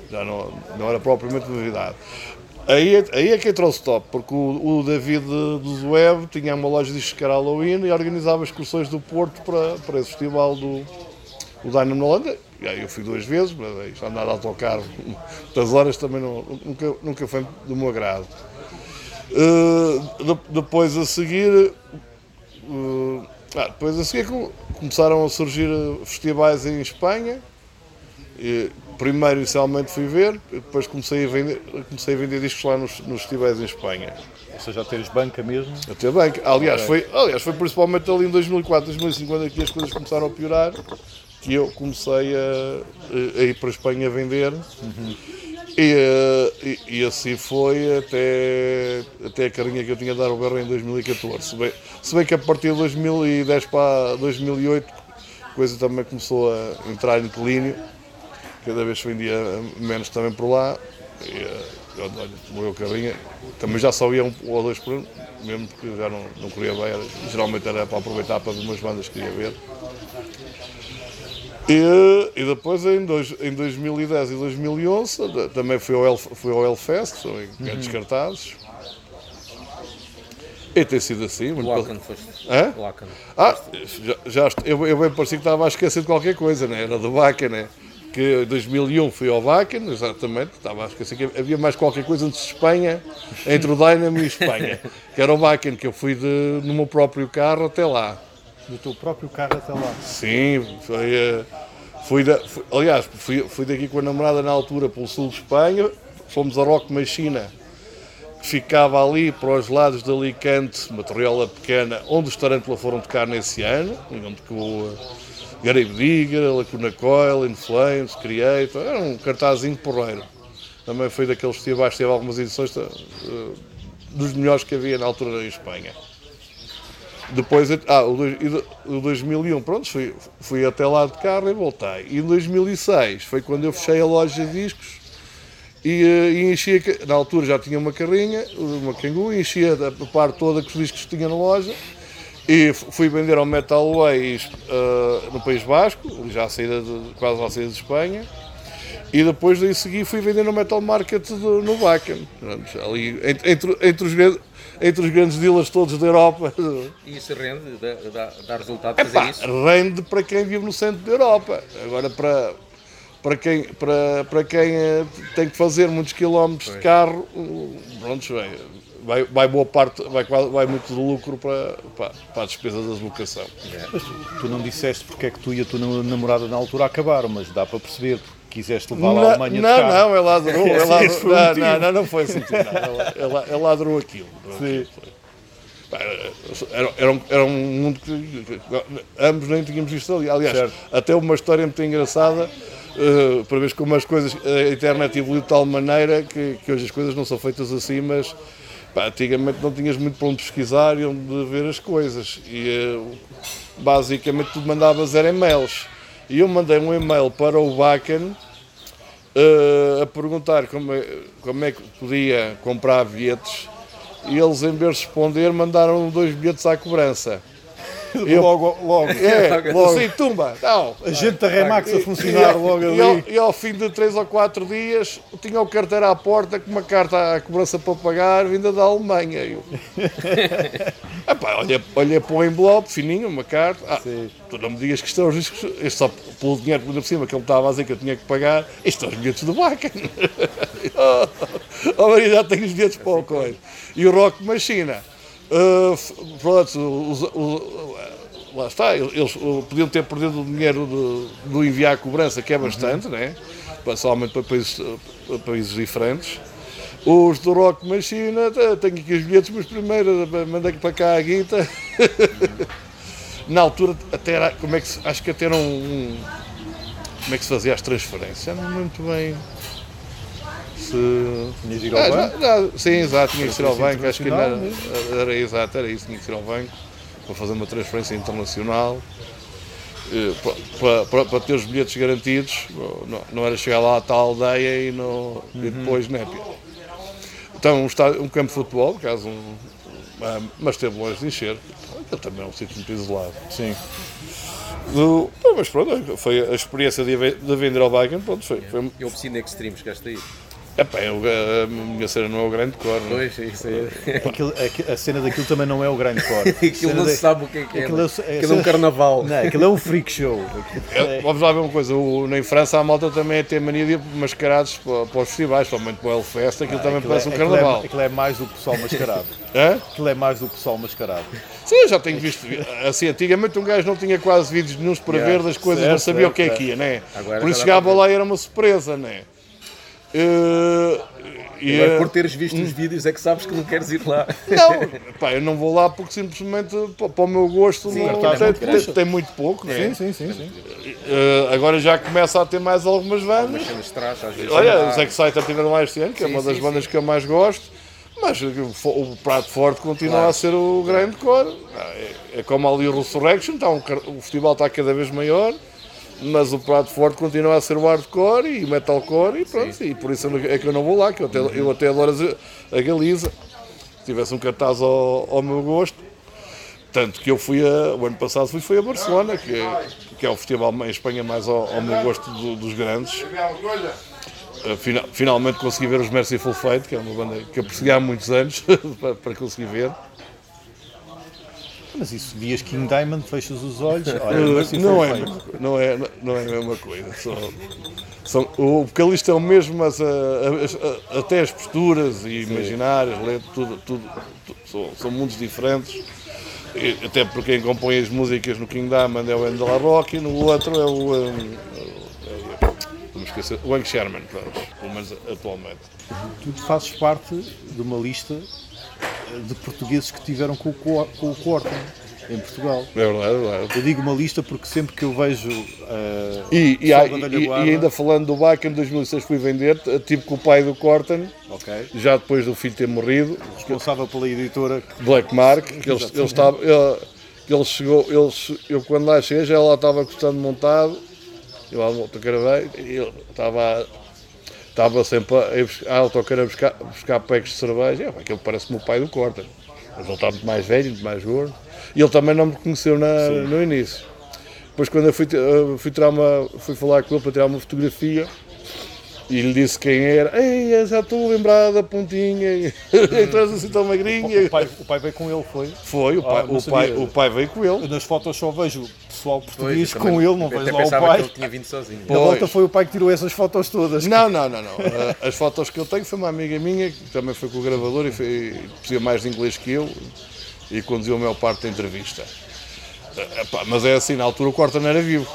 já, não, não era propriamente novidade. Aí, é- aí é que entrou o stop, porque o, o David do Zuev tinha uma loja de era Halloween e organizava excursões do Porto para, para esse festival do, o Dynamo na Holanda. E aí eu fui duas vezes, mas andar de autocarro muitas horas também não, nunca, nunca foi do meu agrado. Uh, de- depois a seguir, uh, ah, depois a seguir com- começaram a surgir festivais em Espanha. E, primeiro inicialmente fui ver, depois comecei a vender, comecei a vender discos lá nos, nos festivais em Espanha. Ou seja, a teres banca mesmo. Até bem, que- aliás, foi, aliás, foi principalmente ali em 2004, 2005, quando aqui as coisas começaram a piorar, que eu comecei a, a ir para a Espanha a vender. E, eh, e, e assim foi até, até a carinha que eu tinha de dar o berro em 2014. Se bem, se bem que a partir de 2010 para 2008 a coisa também começou a entrar em declínio, cada vez vendia menos também por lá. E, eh, eu, olha, morreu a carrinha, também já só ia um ou dois por ano, mesmo porque já não, não bem, era- geralmente era para aproveitar para ver umas bandas que queria ver. E, e depois em, dois, em 2010 e 2011 da- também fui ao, El, fui ao Hellfest, são em grandes cartazes. E tem sido assim. Muito Lacan foste. Hã? Lacan. ah, já, já eu, eu bem parecia que estava a esquecer de qualquer coisa, né? era do Vaca, né? que em 2001 fui ao Vaca, exatamente, estava a esquecer que havia mais qualquer coisa antes de Espanha, entre o Dynamo e Espanha, que era o Vaca, que eu fui de, no meu próprio carro até lá. Do teu próprio carro até lá. Sim, foi, eh, fui da, fui- aliás, fui, fui daqui com a namorada na altura pelo sul de Espanha, fomos a Rock Machina, que ficava ali para os lados de Alicante, uma torreola pequena, onde os Tarântula foram tocar nesse ano, onde tocou eh, Grave Digger, Lacuna Coil, In Flames, Creator, era um cartazinho porreiro. Também foi daqueles que teve algumas edições eh, dos melhores que havia na altura em Espanha. Depois, ah, o, dois- e do- o 2001, pronto, fui, fui até lá de carro e voltei. E em 2006 foi quando eu fechei a loja de discos e, eh, e enchia, ca- na altura já tinha uma carrinha, uma e enchia a parte toda com os discos que tinha na loja e fui vender ao Metal Ways eh, no País Basco, já à saída de, quase à saída de Espanha. E depois daí segui fui vender no Metal Market de- no. Pronto, Ali, entre, entre, os, entre os grandes dealers todos da Europa. E isso rende, dá, dá, resultado fazer Pá, isso? rende para quem vive no centro da Europa. Agora, para, para quem, para, para quem eh, tem que fazer muitos quilómetros de carro, pronto, vai, vai, vai boa parte, vai, vai muito do lucro para, para, para a despesa da deslocação. Mas tu, tu não disseste porque é que tu e a tua namorada na altura acabaram, mas dá para perceber, porque quiseste levá-la à Alemanha não, não, ela adorou. Ela Esse foi adorou o não, não, não, não foi assim. ela adorou aquilo. Sim. Era, era, um, era um mundo que, ambos nem tínhamos visto ali. Aliás, Certo. até uma história muito engraçada eh, para ver como as coisas, a internet evoluiu de tal maneira que, que hoje as coisas não são feitas assim, mas pá, antigamente não tinhas muito para onde pesquisar e onde ver as coisas. E eh, basicamente tu mandavas era e-mails. E eu mandei um e-mail para o Bacan eh, a perguntar como é, como é que podia comprar bilhetes e eles, em vez de responder, mandaram dois bilhetes à cobrança. Eu- Logo, logo. É, logo. Sim, tumba, não. A gente da Remax a E- funcionar e, logo e ali. e ao fim de três ou quatro dias tinha o carteiro à porta com uma carta à cobrança para pagar vinda da Alemanha. Eu, Epá, olha, olha para o envelope fininho, uma carta. Ah, tu não me digas que isto é os discos, isto só pelo dinheiro por cima que ele estava a dizer que eu tinha que pagar, isto é os bilhetes do Bacan. oh, oh, Maria, já tenho os bilhetes para o coisa. E o Rock Machina. Uh, f- pronto, os- os- lá está, eles uh, podiam ter perdido o dinheiro do, do enviar a cobrança, que é bastante, né? Pessoalmente para países, para países diferentes. Os do Rock Machina, te- tenho aqui os bilhetes, mas primeiro uh, mandei para cá a guita. Na altura, até era, como é que acho que até era um, um- Como é que se fazia as transferências? Não muito bem. Se. Tinhas de ir ao Ah, banco. já- já- sim, exato, tinha que ser ao banco, acho que era, era exato, era isso, tinha que ir ao banco para fazer uma transferência internacional, eh, pa- pa- para, para ter os bilhetes garantidos, não, não era chegar lá à tal aldeia e, no, e depois népia. Então, um, estádio- um campo de futebol, por acaso, um, ah, mas esteve longe de encher, também é um sítio muito isolado. Sim. Do- mas pronto, foi a experiência de, de vender ao Wagen, pronto, foi, foi E o Piscina Extreme, chegaste aí? Epá, eu, a minha cena não é o grande cor, não é? Pois, isso é. Aquilo- aqui- a cena daquilo também não é o grande core. Aquilo não se sabe o que é que é. Aquilo não. é- Aquilo é um carnaval. Não, aquilo é um freak show. É, Vamos lá ver uma coisa, o, em França a malta também tem mania de ir mascarados para, para os festivais, somente para o Hellfest, aquilo também Aquilo parece é- um aquilo é- carnaval. Aquilo é mais do pessoal mascarado. Hã? Aquilo é mais do pessoal mascarado. Sim, eu já tenho visto, assim, antigamente um gajo não tinha quase vídeos nenhums para Yeah, ver das coisas, certo, não sabia certo, o que é certo. que ia, né? Agora Por isso chegava lá e era uma surpresa, né? Eh, e, Agora, eh, por teres visto os vídeos é que sabes que não queres ir lá. Não, pá, eu não vou lá porque simplesmente pa- para o meu gosto não, cartaz tem, muito tem- tem muito pouco, né? sim, sim, sim. Eh, agora já começa a ter mais algumas bandas. Mas cenas de trás, às vezes. Olha, não os. Exciter tiveram lá este ano, que é Sim, uma das sim, bandas que eu mais gosto, mas o Prato Forte continua a ser o grande core. É, é como ali o Resurrection, um car- o festival está cada vez maior, mas o Prato Forte continua a ser o hardcore e o metalcore e pronto, e por isso é que eu não vou lá, que eu até, eu até adoro a- Galiza. Se tivesse um cartaz ao, ao meu gosto, tanto que eu fui a, o ano passado fui, fui a Barcelona, que é, que é o festival em Espanha mais ao, ao meu gosto do- dos grandes. Uh, fina- finalmente consegui ver os Merciful Fate, que é uma banda que eu persegui há muitos anos para, para conseguir ver. Mas isso, vias King Diamond, fechas os olhos. Olha, não, é, a não, é, não é a mesma coisa. São, são- o vocalista é o mesmo, mas uh, a- a- até as posturas e letras, tudo, tudo, tudo- são, são mundos diferentes. E até porque quem compõe as músicas no King Diamond é o Angela Rock e no outro é o. Um, é, esquecer, o Hank Sherman, pelo menos atualmente. Tu fazes parte de uma lista eh, de portugueses que tiveram com o, com o Corten. em Portugal. É verdade, é verdade. Eu digo uma lista porque sempre que eu vejo eh, E, e, e- e ainda falando do Baca, em 2006 fui vender, t- tive com o pai do Corten, ok, já depois do filho ter morrido, responsável pela editora, Black Mark, que eles, eles estavam. Ele, ele chegou, eles, eu quando lá cheguei já lá estava gostando montado, eu lá no autocaravaggio, e ele estava, estava sempre a, buscar- a autocar a buscar, buscar packs de cerveja, é, aquele parece-me o pai do Corten, mas ele está muito mais velho, muito mais gordo, e ele também não me reconheceu na, no início. Depois quando eu fui, fui, tirar uma, fui falar com ele para tirar uma fotografia, e lhe disse quem era, ei, eu já estou lembrado da pontinha, e traz assim tão magrinha. o pai, o pai veio com ele, foi. Foi, o pai, Ah, o, pai, o pai veio com ele. Nas fotos só vejo pessoal Pois, português eu com ele, não vejo lá o pai. que ele tinha vindo sozinho. Na volta Pois. foi o pai que tirou essas fotos todas. Não, não, não, não. As fotos que eu tenho foi uma amiga minha que também foi com o gravador e percebia mais de inglês que eu e conduziu a maior parte da entrevista. Epá, Mas é assim, na altura o Corta não era vivo.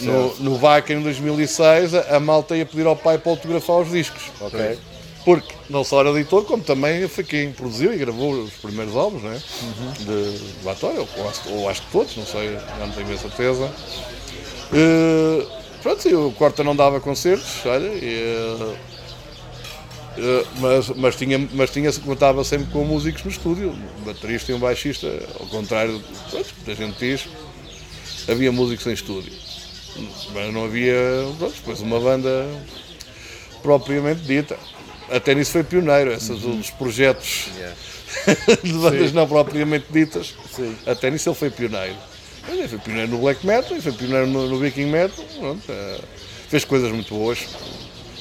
No, no VAC em 2006 a, a malta ia pedir ao pai para autografar os discos. Ok. Porque não só era editor, como também foi quem produziu e gravou os primeiros álbuns né? de Batória, ou, ou acho- que todos, não sei, não tenho a certeza. Eh, pronto, e o Corta não dava concertos, olha, e, eh, eh, mas, mas, tinha, mas tinha, contava sempre com músicos no estúdio, um baterista e um baixista, ao contrário, pronto, muita gente diz, havia músicos em estúdio, mas não havia, pronto, depois uma banda propriamente dita. Até nisso foi pioneiro, esses dos projetos Yeah. de bandas não propriamente ditas. Sim. Até nisso ele foi pioneiro. Ele foi pioneiro no black metal, foi pioneiro no, no viking metal. pronto, eh, fez coisas muito boas.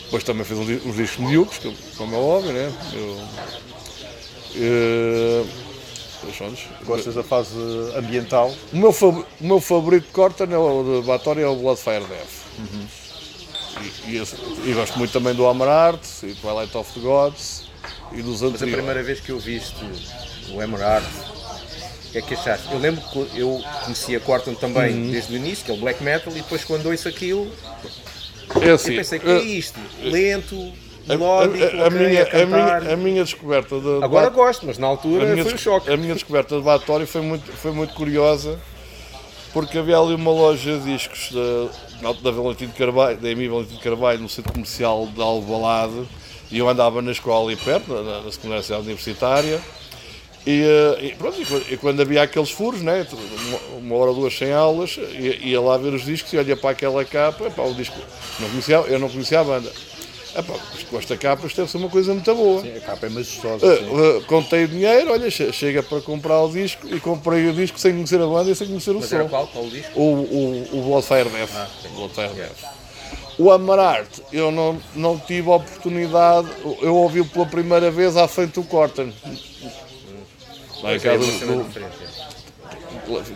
Depois também fez uns, di- uns discos que- como é óbvio, né? Eu, pronto, Gostas da fase ambiental? o meu, o meu favorito de Corten é o de Batória é o Bloodfire Death. E, e e gosto muito também do Hammer Heart e Twilight of the Gods e dos Mas a anteriores. primeira vez que eu viste o Emerald, o que é que achaste? Eu lembro que eu conhecia Corton também Uhum. desde o início, que é o black metal, e depois quando ouço aquilo, É eu assim, pensei que é isto? Lento, a, a- a- a minha, a, minha, a minha descoberta de, Agora de, gosto, mas na altura foi um choque. a minha descoberta de Batória foi muito, foi muito curiosa porque havia ali uma loja de discos da, da Valentim de Carvalho, da Emi de Carvalho, no centro comercial de Alvalade, e eu andava na escola ali perto, na, na secundária universitária, e, eh, e pronto, e quando, havia aqueles furos, né, uma, hora ou duas sem aulas, ia, ia lá ver os discos e olha para aquela capa, epá, o disco, não conhecia, eu não conhecia a banda. Epá, com esta capa isto deve ser uma coisa muito boa. A capa é majestosa. Uh, sim. uh, contei o dinheiro, olha, che- chega para comprar o disco e comprei o disco sem conhecer a banda e sem conhecer o Mas som. era qual? Qual o disco? O, o, o Bloodfire Death. Ah, O Bloodfire Death. O Amarart, eu não, não tive a oportunidade, eu ouvi pela primeira vez à frente do Corten. Lá em é, casa, do, diferente.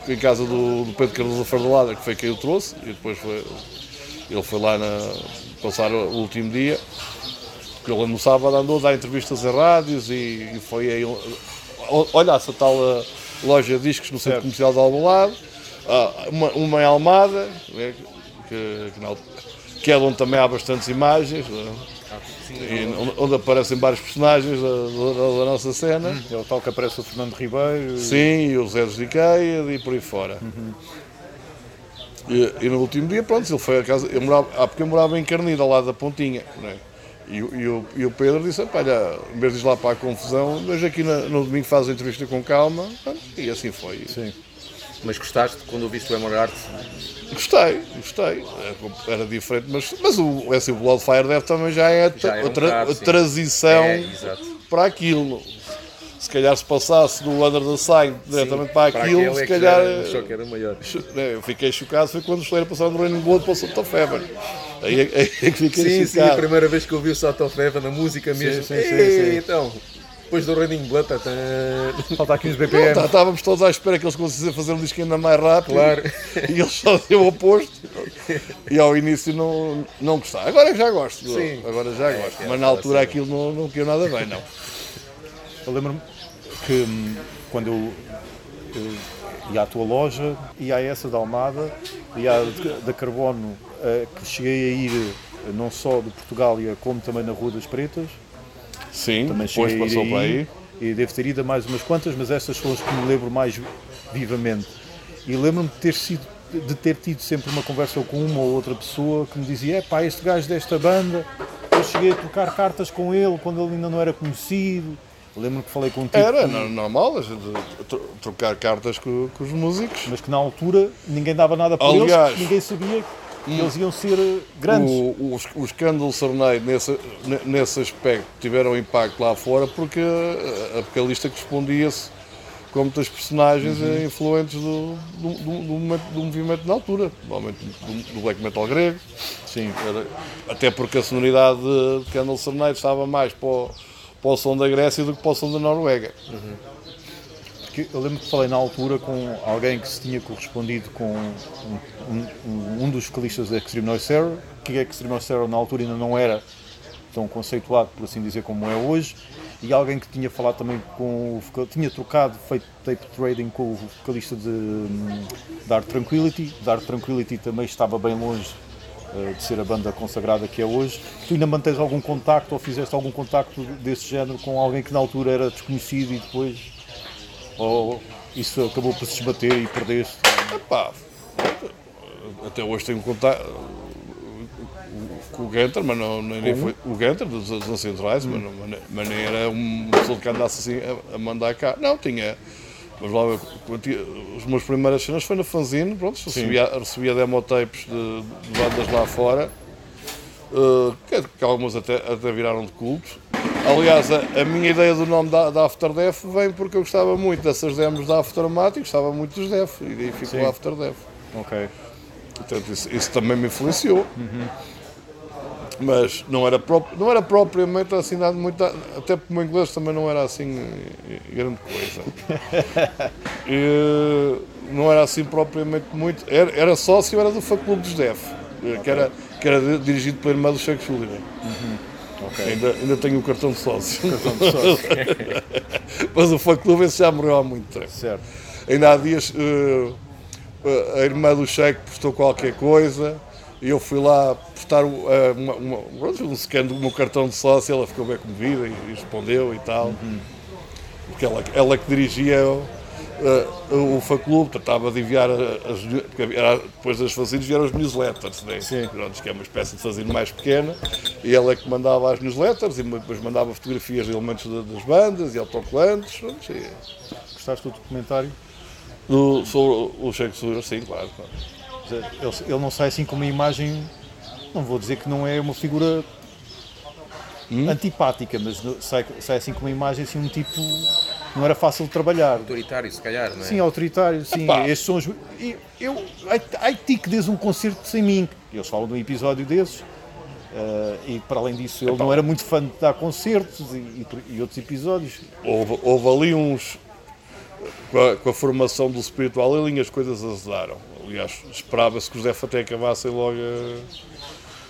em casa do, do Pedro Cardoso Fardelada, que foi quem o trouxe, e depois foi, ele foi lá na, passar o último dia, que ele no sábado andou a dar entrevistas a rádios e, e foi aí, olha essa tal uh, loja de discos no centro comercial de Alvalade, ah, uma, uma em Almada, né, que, que, na altura- que é onde também há bastantes imagens, né, e onde, aparecem vários personagens da, da- da nossa cena. É o tal que aparece o Fernando Ribeiro. e- Sim, e o Zé Ikea e por aí fora. E, e no último dia, pronto, ele foi a casa. Eu morava, ah, porque eu morava em Carnida, lado da Pontinha. Né? E, o- e, o, e o Pedro disse: "Epá, olha, em vez de ir lá para a confusão, mas aqui na- no domingo faz a entrevista com calma. Pronto, E assim foi. Sim. Mas gostaste quando ouviste o Emerald? Gostei, gostei. Era, era diferente, mas, mas o, esse Bloodfire Death também já é a, Já é um tra- bocado, transição É, para aquilo. Se calhar se passasse do Under the Sign diretamente para Para aquilo, aquele se é calhar. era- o choque era maior. né, Eu fiquei chocado foi quando o Slayer passaram do Raining Blood para o Santa Fever. Aí é, aí é que fiquei Sim, sim, a chocado. primeira vez que eu vi o Salt of Heaven, na música mesmo. sim, sim, Ei, sim. Então, depois do Raining Blood, tá, tá, Falta aqui uns Não, BPM. tá- Estávamos todos à espera que eles conseguissem fazer um disco ainda mais rápido Claro. e eles só deu o oposto. E ao início não, não gostava. Agora já gosto. Sim. Agora já gosto. é, Mas na é, altura é, aquilo não, não caiu nada bem, não. Eu lembro-me que hum, quando eu, eu ia à tua loja, ia a essa da Almada, ia à da Carbono, eh, que cheguei a ir eh, não só de Portugália, como também na Rua das Pretas. Sim, Também depois passou para aí. E devo ter ido a mais umas quantas, mas estas são as que me lembro mais vivamente. E lembro-me de ter sido de ter tido sempre uma conversa com uma ou outra pessoa que me dizia, é pá, este gajo desta banda, eu cheguei a trocar cartas com ele quando ele ainda não era conhecido. Lembro-me que falei com tipo, Era no- normal trocar cartas com, com os músicos. mas que na altura ninguém dava nada por Aliás, eles, ninguém sabia que eles iam ser eh, grandes. O, os, os Candle Serenade nesse, ne- nesse aspecto tiveram impacto lá fora porque a, a vocalista correspondia-se com muitas personagens Uhum. eh, influentes do, do, do, do movimento na altura, normalmente do, black metal grego. Sim. Era- até porque a sonoridade de Candle Serenade estava mais para o, para o som da Grécia do que para o som da Noruega. Porque eu lembro que falei na altura com alguém que se tinha correspondido com um, um- um- dos vocalistas da Extreme Noise Terror, que a Extreme Noise Terror na altura ainda não era tão conceituado, por assim dizer, como é hoje, e alguém que tinha falado também com o tinha trocado, feito tape trading com o vocalista de hum, Dark Tranquility. Dark Tranquility também estava bem longe de ser a banda consagrada que é hoje. Tu ainda mantens algum contacto ou fizeste algum contacto desse género com alguém que na altura era desconhecido e depois ou isso acabou por se esbater e perdeste? Epá, até hoje tenho contato com o Gunter, mas não, nem foi o Gunter dos, dos Ancient Rise, mas, mas nem- era uma pessoa que andasse assim a, a mandar cá. Não, tinha. Mas lá, as minhas primeiras cenas foi na fanzine, pronto, recebia, recebia demotapes de, de bandas lá fora, eh, que, que algumas até, até viraram de culto. Aliás, a, a minha ideia do nome da, da After Death vem porque eu gostava muito dessas demos da Aftermatic, gostava muito dos Death, e daí ficou Sim. After Death. Ok. Portanto, isso, isso também me influenciou. Mas não era, não era propriamente assim nada muito. Até porque o meu inglês também não era assim eh, grande coisa. E, não era assim propriamente muito. Era, era sócio, era do Fã Clube dos Def, eh, que era, que era di- dirigido pela irmã do Sheikh Sullivan. Ainda, ainda tenho o cartão de sócio. Mas o Fã Clube esse já morreu há muito tempo. Certo. Ainda há dias eh, a irmã do Sheik postou qualquer coisa eu fui lá postar o- eh, uma, uma, um scan do meu cartão de sócio, ela ficou bem comovida e, respondeu e tal. Porque ela, ela que dirigia o, eh, o fã clube, tratava de enviar as, era- depois das fanzines vieram os newsletters, né? Pronto, que é uma espécie de fanzine mais pequena, e ela é que mandava as newsletters e depois mandava fotografias de elementos da- das bandas e autocolantes. Gostaste do documentário? do, sobre o Sullivan, sim, claro. claro. Ele, ele não sai assim com uma imagem, não vou dizer que não é uma figura antipática, mas sai, sai assim com uma imagem assim um tipo não era fácil de trabalhar. Autoritário, se calhar, não é? Sim, autoritário, sim. Epá. Estes sons. e Eu, ai, ti que des um concerto sem mim. Eles falam de um episódio desses. eh, e para além disso, ele não era muito fã de dar concertos e, e- e outros episódios. Houve, houve ali uns. Com a, com a formação do Spiritual Healing, as coisas azedaram. Aliás, esperava-se que os Def até acabassem logo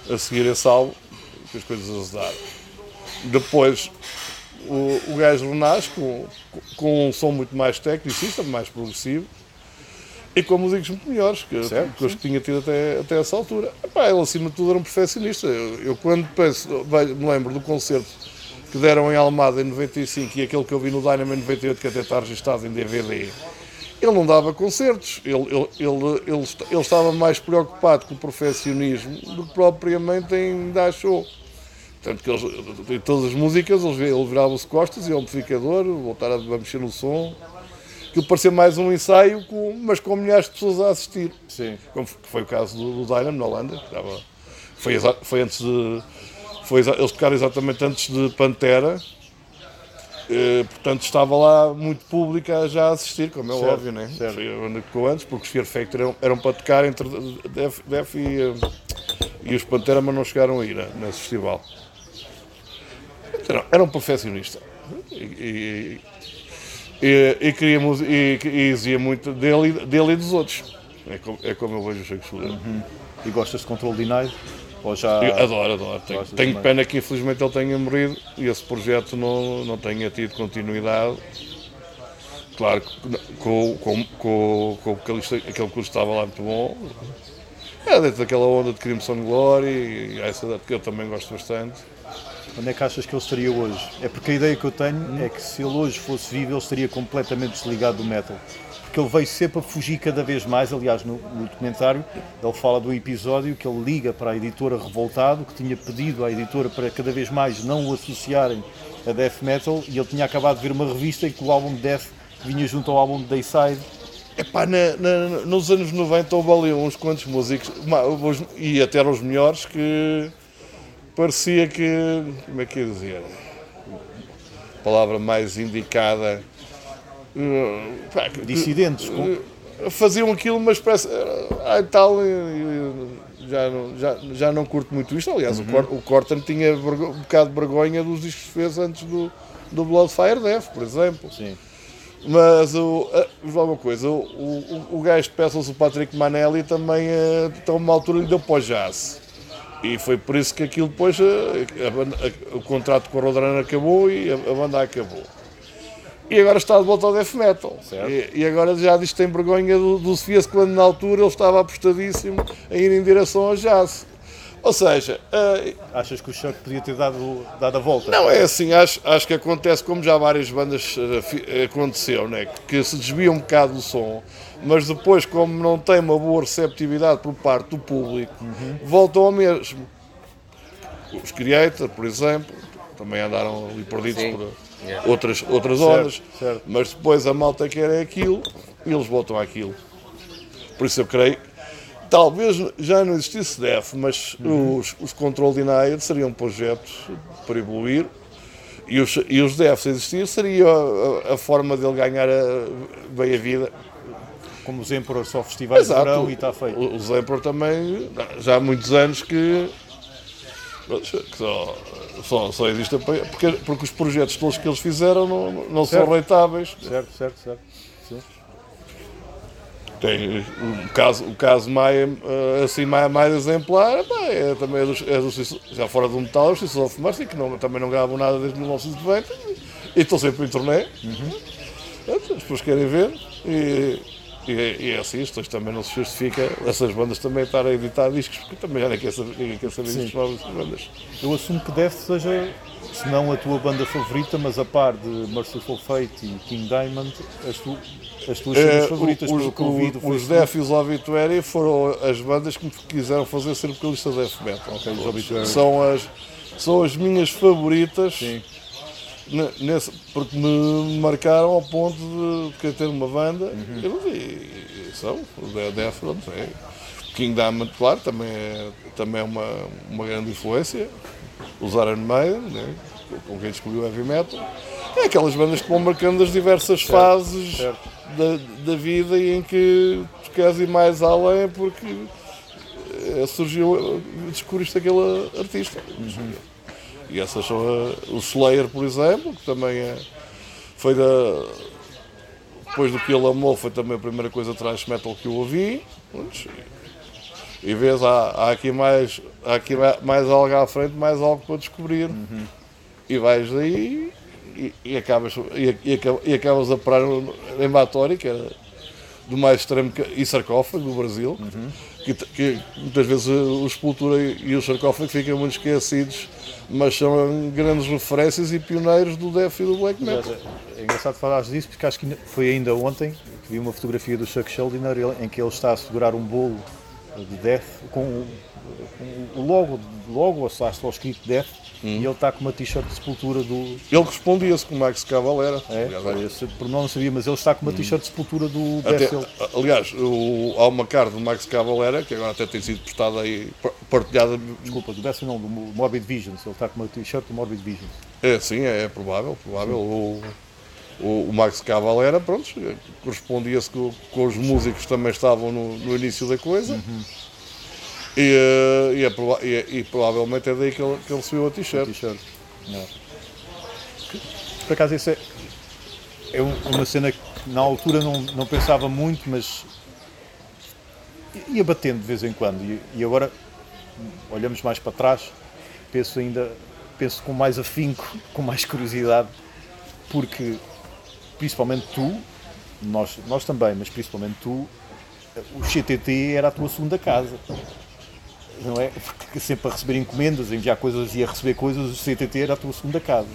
a, a seguir esse álbum, que as coisas azedaram. Depois, o, o gajo renasce com, com um som muito mais tecnicista, mais progressivo. E com músicos muito melhores que, Certo, que os que tinha tido até, até essa altura. Epá, ele, acima de tudo, era um perfeccionista. Eu, eu quando penso, me lembro do concerto que deram em Almada em 95 e aquele que eu vi no Dynamo em 98, que até está registado em DVD, ele não dava concertos. Ele, ele, ele, ele, ele estava mais preocupado com o perfeccionismo do que propriamente em dar show. Portanto, que eles, em todas as músicas, eles, ele virava-se costas e ao amplificador, voltar a, a mexer no som. Aquilo parecia mais um ensaio, com, mas com milhares de pessoas a assistir. Sim. Como foi o caso do, do Dynamo na Holanda. que estava- foi, foi antes de. Foi, eles tocaram exatamente antes de Pantera. Eh, portanto, estava lá muito público a já assistir, como é Certo, óbvio, né? certo. Que ficou antes, porque os Fear Factor eram, eram para tocar entre Def, Def e, eh, e os Pantera, mas não chegaram a ir né, nesse festival. Eram, eram perfeccionistas. E, e, e, e, queria, e, e exigia muito dele, e- dele e dos outros. É como, é como eu vejo o Chico Soleiro. E gostas de Control Denied? Ou já. Eu adoro, adoro. Tenho, tenho pena que infelizmente ele tenha morrido e esse projeto não, não tenha tido continuidade. Claro, que com, com, com, com vocalista, aquele que estava lá muito bom. É dentro daquela onda de Crimson Glory e essa que eu também gosto bastante. onde é que achas que ele estaria hoje? É porque a ideia que eu tenho é que se ele hoje fosse vivo, ele estaria completamente desligado do metal. Porque ele veio sempre a fugir cada vez mais. Aliás, no, no documentário, ele fala do episódio que ele liga para a editora Revoltado, que tinha pedido à editora para cada vez mais não o associarem a death metal, e ele tinha acabado de ver uma revista em que o álbum de death vinha junto ao álbum de Dayside. Epá, na, na, nos anos 90 houve ali uns quantos músicos, e até eram os melhores, que parecia que. Como é que ia dizer? A palavra mais indicada. Que- Dissidentes, com- eh, faziam aquilo, mas parece. Ah, tal, já, não, já, já não curto muito isto. Aliás, o, Cor, o Corten tinha um bocado de vergonha dos discos que fez antes do, do Bloodfire Death, por exemplo. Sim. Mas o, a- falar uma coisa, o, o, o gajo de peças, o Patrick Manelli, também eh, a uma altura lhe deu para o jazz. E foi por isso que aquilo depois, a banda- a- o contrato com a Roadrunner acabou e a, a banda acabou. E agora está de volta ao death metal. E, e agora já diz que tem vergonha do, do Sofia quando na altura ele estava apostadíssimo a ir em direção ao jazz. Ou seja, eh, Achas que o Chuck podia ter dado, dado a volta? não, é assim, acho, acho que acontece como já várias bandas fi- eh, aconteceu, né? que se desvia um bocado do som, mas depois, como não tem uma boa receptividade por parte do público, voltam ao mesmo. Os Creator, por exemplo, também andaram ali perdidos Sim. por Yeah. outras, outras ondas, certo. mas depois a malta quer é aquilo e eles voltam àquilo. Por isso eu creio talvez já não existisse DEF, mas os, os Control Denied seriam projetos para evoluir e os, e os DEF, se existir, seria a, a forma dele ganhar a, bem a vida. Como os Emperor só festivais de verão e está feito. O, o Zempor também, já há muitos anos que, que só, só, só existe porque, porque os projetos todos que eles fizeram não, não são rentáveis. Certo, certo, certo. Tem o caso, o caso mais, eh, assim, mais, mais exemplar é também é dos, é dos, já fora do metal, os Sisters of Mercy, que não, também não gravam nada desde 1990 e estão sempre em turnê. Pronto, As pessoas querem ver e, e, e é assim, isto também não se justifica essas bandas também estarem a editar discos, porque também já nem quer saber, ninguém quer saber das novas bandas. Eu assumo que deve seja, se não a tua banda favorita, mas a par de Merciful Fate e King Diamond, as, tu, as tuas cenas favoritas, os, pelo que eu vi do os, os. Death e os Obituary foram as bandas que me quiseram fazer ser vocalista de Death Metal. os Obituary. São as, são as minhas favoritas. Sim. Nesse, porque me marcaram ao ponto de querer ter uma banda Uhum. eu, e, e são, o De- Death, pronto, é. King Diamond, claro, também é, também é uma, uma grande influência. Os Iron Maiden, né, com quem descobriu o heavy metal. É aquelas bandas que vão marcando as diversas fases certo. Da, da vida e em que tu queres ir mais além porque eh, surgiu, descobriste aquele artista. E essas são a- o Slayer, por exemplo, que também é, foi da. Depois do que ele amou, foi também a primeira coisa thrash metal que eu ouvi. E vês, há, há aqui, mais, há aqui ma- mais algo à frente, mais algo para descobrir. E vais daí e, e acabas, e, e acabas, a parar em Batória, que era do mais extremo, e sarcófago do Brasil, que, que muitas vezes o Sepultura e o sarcófago ficam muito esquecidos, mas são grandes referências e pioneiros do death e do black metal. É engraçado falares disso porque acho que foi ainda ontem que vi uma fotografia do Chuck Schuldiner em que ele está a segurar um bolo de Death com o, logo, logo ou escrito Death e ele está com uma t-shirt de sepultura do. Ele respondia-se com o Max Cavalera. É, Aliás, pormenor não sabia, mas ele está com uma t-shirt de sepultura do. Ele- aliás, o, há uma carta do Max Cavalera, que agora até tem sido postada aí, par- partilhada. Desculpa, do Death não, do Morbid Visions. Ele está com uma t-shirt do Morbid Visions. É, sim, é, provável, provável. O, o, o Max Cavalera, pronto, correspondia-se com, com os músicos que também estavam no, no início da coisa. E, eh, e, é e é- e provavelmente é daí que ele, que ele recebeu a t-shirt. Por acaso isso é, é um- uma cena que na altura não, não pensava muito, mas ia batendo de vez em quando. E, e agora olhamos mais para trás, penso ainda, penso com mais afinco, com mais curiosidade, porque principalmente tu, nós, nós também, mas principalmente tu, o CTT era a tua segunda casa. Não é? Porque sempre a receber encomendas, a enviar coisas e a receber coisas, o CTT era a tua segunda casa.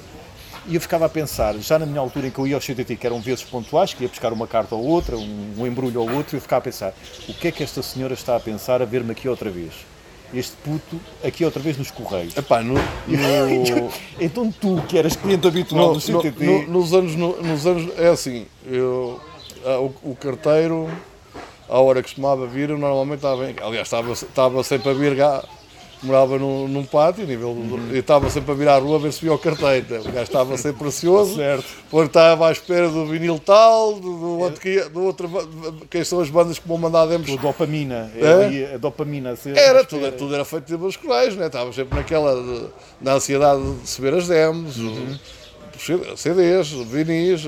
E eu ficava a pensar, já na minha altura em que eu ia ao CTT, que eram vezes pontuais, que ia buscar uma carta ou outra, um, um embrulho ou outro, eu ficava a pensar, o que é que esta senhora está a pensar a ver-me aqui outra vez? Este puto aqui outra vez nos Correios. Epá, no, no- Então tu, que eras cliente habitual no- do CTT, no- no- nos, anos, no- nos anos. É assim, eu, ah, o, o carteiro, à hora que costumava vir, eu normalmente estava. em- Aliás, estava, estava sempre a vir cá. Morava num, num pátio, nível, Uhum. e estava sempre a vir à rua a ver se via o carteiro. O gajo estava sempre ansioso. Certo. Porque estava à espera do vinil tal, do, do outro, que, do outro, quem são as bandas que vão mandar demos a dopamina, É? a dopamina Era, tudo, tudo era feito pelos colégios, né? estava sempre naquela, de- na ansiedade de receber as demos, os CDs, vinis,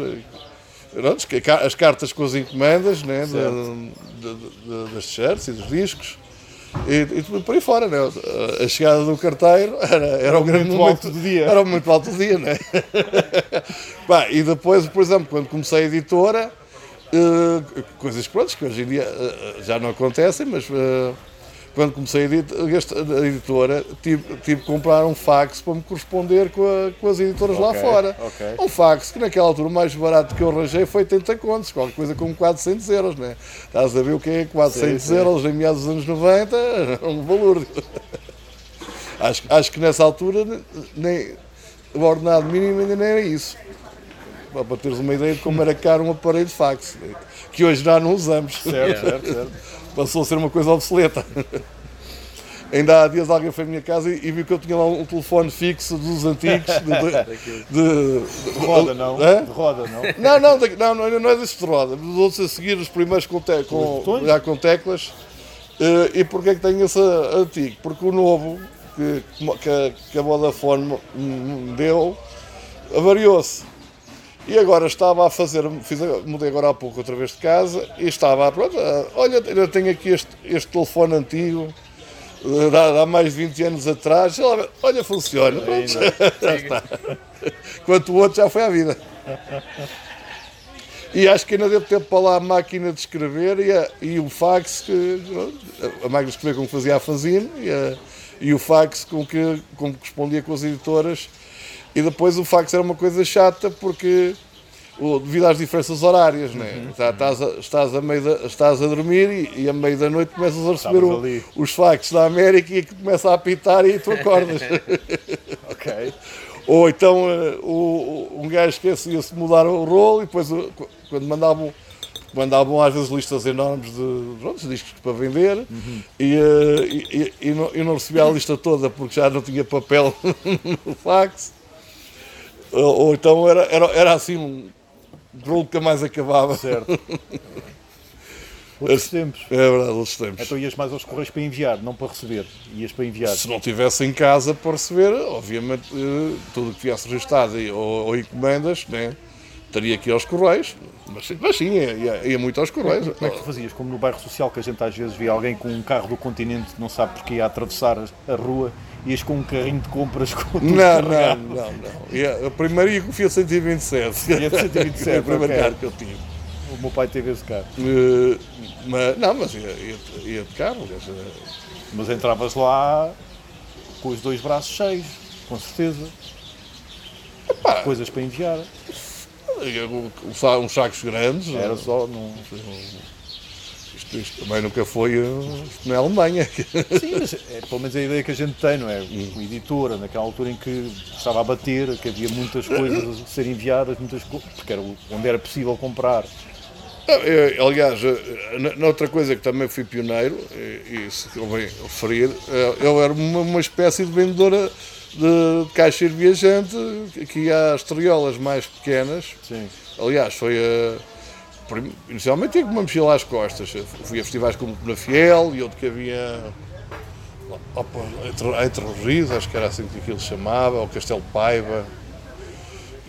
pronto, as cartas com as encomendas né? de- de- de- das t-shirts e dos discos. E, e tudo por aí fora, né? a chegada do carteiro era, era o grande muito momento do dia. Era o muito alto do dia, né? E depois, por exemplo, quando comecei a editora, eh, coisas prontas que hoje em dia eh, já não acontecem, mas eh, quando comecei a, edit- a editora, tive, tive que comprar um fax para me corresponder com, a- com as editoras lá Ok, fora. ok. Um fax que naquela altura o mais barato que eu arranjei foi 80 contos, qualquer coisa como 400 euros, né? Estás a ver o que é 400 Sim, sim. euros em meados dos anos 90, era um valor. acho, acho que nessa altura nem, o ordenado mínimo ainda nem era isso. Para para teres uma ideia de como era caro um aparelho de fax, que hoje já não usamos. Certo, certo, certo. Passou a ser uma coisa obsoleta. Ainda há dias alguém foi à minha casa e, e viu que eu tinha lá um telefone fixo dos antigos. De, de- de- De roda não, de roda não. Não, não, não, não, não é desse de roda. Dos outros a seguir, os primeiros com, te, com, já com teclas. Eh, e porquê é que tenho esse antigo? Porque o novo que, que, a- que a Vodafone me deu avariou-se. E agora estava a fazer, fiz, mudei agora há pouco outra vez de casa e estava, pronto, ah, olha, eu tenho aqui este, este telefone antigo, há, há mais de 20 anos atrás, lá, olha, funciona. Pronto. Enquanto o outro já foi à vida. E acho que ainda deu tempo para lá a máquina de escrever e, a- e o fax, que, a máquina de escrever com que fazia a fanzine e, a- e o fax com que, com que correspondia com as editoras. E depois o fax era uma coisa chata porque, o- devido às diferenças horárias, né? Tá- estás, a, estás, a meio da- estás a dormir e, e a meio da noite começas a receber o- os fax da América e que começa a apitar e tu acordas. Ok. Ou então eh, o, um gajo esquecia-se de mudar o rolo e depois quando mandavam, mandavam às vezes listas enormes de, pronto, de discos para vender e, eh, e, e- e não, não recebia a lista toda porque já não tinha papel no fax. Ou, ou então era, era, era assim um rolo que mais acabava. Certo. Outros tempos. É verdade, outros tempos. Então ias mais aos correios para enviar, não para receber. Ias para enviar. Se não tivesse em casa para receber, obviamente eh, tudo que viesse registado ou, ou encomendas, né, que ir aos correios. Mas, sim- mas sim, ia, ia- muito aos correios. Como é que tu fazias? Como no bairro social, que a gente às vezes vê alguém com um carro do continente, não sabe porque ia atravessar a rua, ias com um carrinho de compras com tudo Não, não, não, não. A primeira ia com o Fiat 127. Ia de 127, Foi o primeiro ok. carro que eu tive. O meu pai teve esse carro. Eh, mas, não, mas ia, ia, ia de carro. quer dizer, Mas entravas lá com os dois braços cheios, com certeza. Coisas para enviar. Uns sacos grandes. Era só. Não... Isto, isto também nunca foi eh, isto não é Alemanha. Sim, mas é pelo menos a ideia que a gente tem, não é? O editora, naquela altura em que estava a bater, que havia muitas coisas a serem enviadas, muitas co- porque era onde era possível comprar. Eu, aliás, eh, na- noutra coisa que também fui pioneiro, e, e se convém referir, eh, eu era uma, uma espécie de vendedora de, de caixeiro viajante que ia às triolas mais pequenas. Sim. Aliás, foi a. Inicialmente tinha uma mochila às costas. Fui a festivais como na Fiel e outro que havia. opa, Entre, entre os rios, acho que era assim que aquilo chamava, ou Castelo Paiva.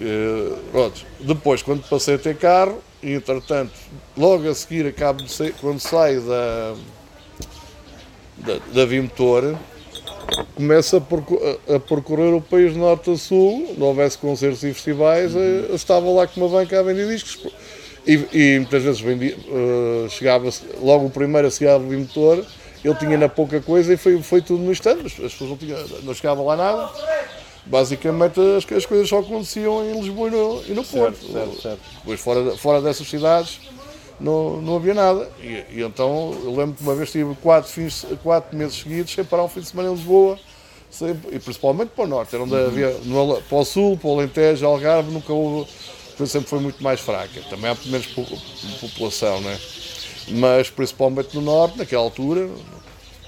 Eh, pronto. Depois, quando passei a ter carro, e entretanto, logo a seguir, acabo de sair, quando saio da, da, da Vimotor, começo a, percorrer o país de norte a sul, não houvesse concertos e festivais, eh, eu estava lá com uma banca a vender discos. E, e muitas vezes vendia, eh, chegava logo o primeiro a seguir ao Vimotor, e ele tinha na pouca coisa e foi, foi tudo no instante. As as pessoas não, tinham, não chegava lá nada. Basicamente as, as coisas só aconteciam em Lisboa e no, e no Porto. Certo, certo, certo. Depois fora, fora dessas cidades não, não havia nada. E, e então eu lembro que uma vez tive quatro, fins, quatro meses seguidos sem parar um fim de semana em Lisboa. Sempre, e principalmente para o norte, era onde havia no, para o sul, para o Alentejo, Algarve, nunca houve, sempre foi muito mais fraca. Também há menos po- população, né? mas principalmente no norte, naquela altura,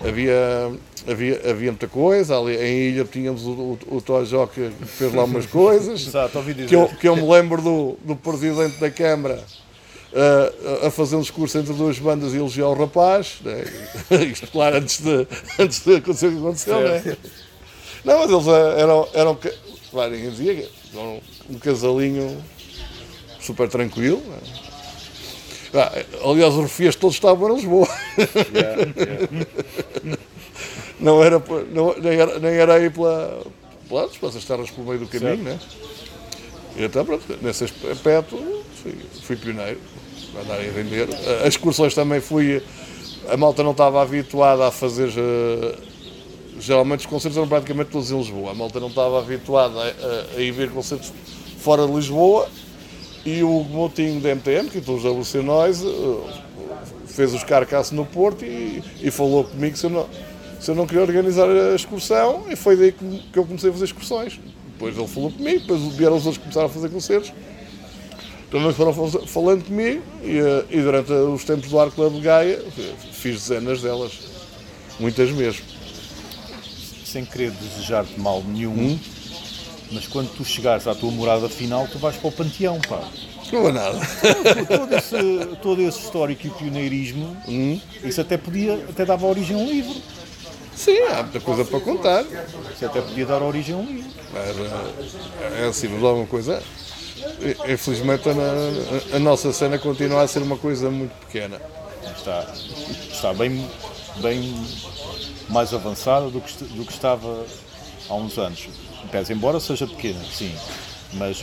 havia, havia, havia muita coisa. Ali em Ilha tínhamos o, o, o Tojó que fez lá umas coisas. Exato, que, eu, que eu me lembro do, do presidente da Câmara a- a fazer um discurso entre duas bandas e elogiar o rapaz. Né? Isto, claro, antes de, antes de acontecer o que aconteceu. Né? Não, mas eles ah, eram. eram claro, ninguém dizia eram um casalinho super tranquilo. né? Ah, aliás, os refias todos estavam em Lisboa. Não era, não, nem, era, nem era aí pela, pela, pelas terras pelo meio do caminho, né? E então, pronto, nesse aspecto fui, fui pioneiro, a andar a vender. As excursões também fui. A malta não estava habituada a fazer. eh, geralmente os concertos eram praticamente todos em Lisboa. A malta não estava habituada a, a, a ir ver concertos fora de Lisboa. E o Motinho da MTM, que todos estabeleceu nós, eh, fez os carcaços no Porto e, e falou comigo se eu, não, se eu não queria organizar a excursão. E foi daí que, que eu comecei a fazer excursões. Depois ele falou comigo, depois vieram os outros que começaram a fazer concertos. Também foram fal- falando comigo e, eh, e durante os tempos do Arco Club de Gaia fiz dezenas delas, muitas mesmo. Sem querer desejar-te mal nenhum, Hum? mas quando tu chegares à tua morada final, tu vais para o panteão, pá. Não é nada. todo esse, todo esse histórico e pioneirismo, Hum? isso até podia, até dava origem a um livro. Sim, há muita coisa para contar. Isso até podia dar origem a um livro. Mas, é assim, lá uma coisa. Infelizmente a, a- nossa cena continua a ser uma coisa muito pequena. Está, está bem, bem mais avançada do que, do que estava há uns anos. Pese embora seja pequena, sim. Mas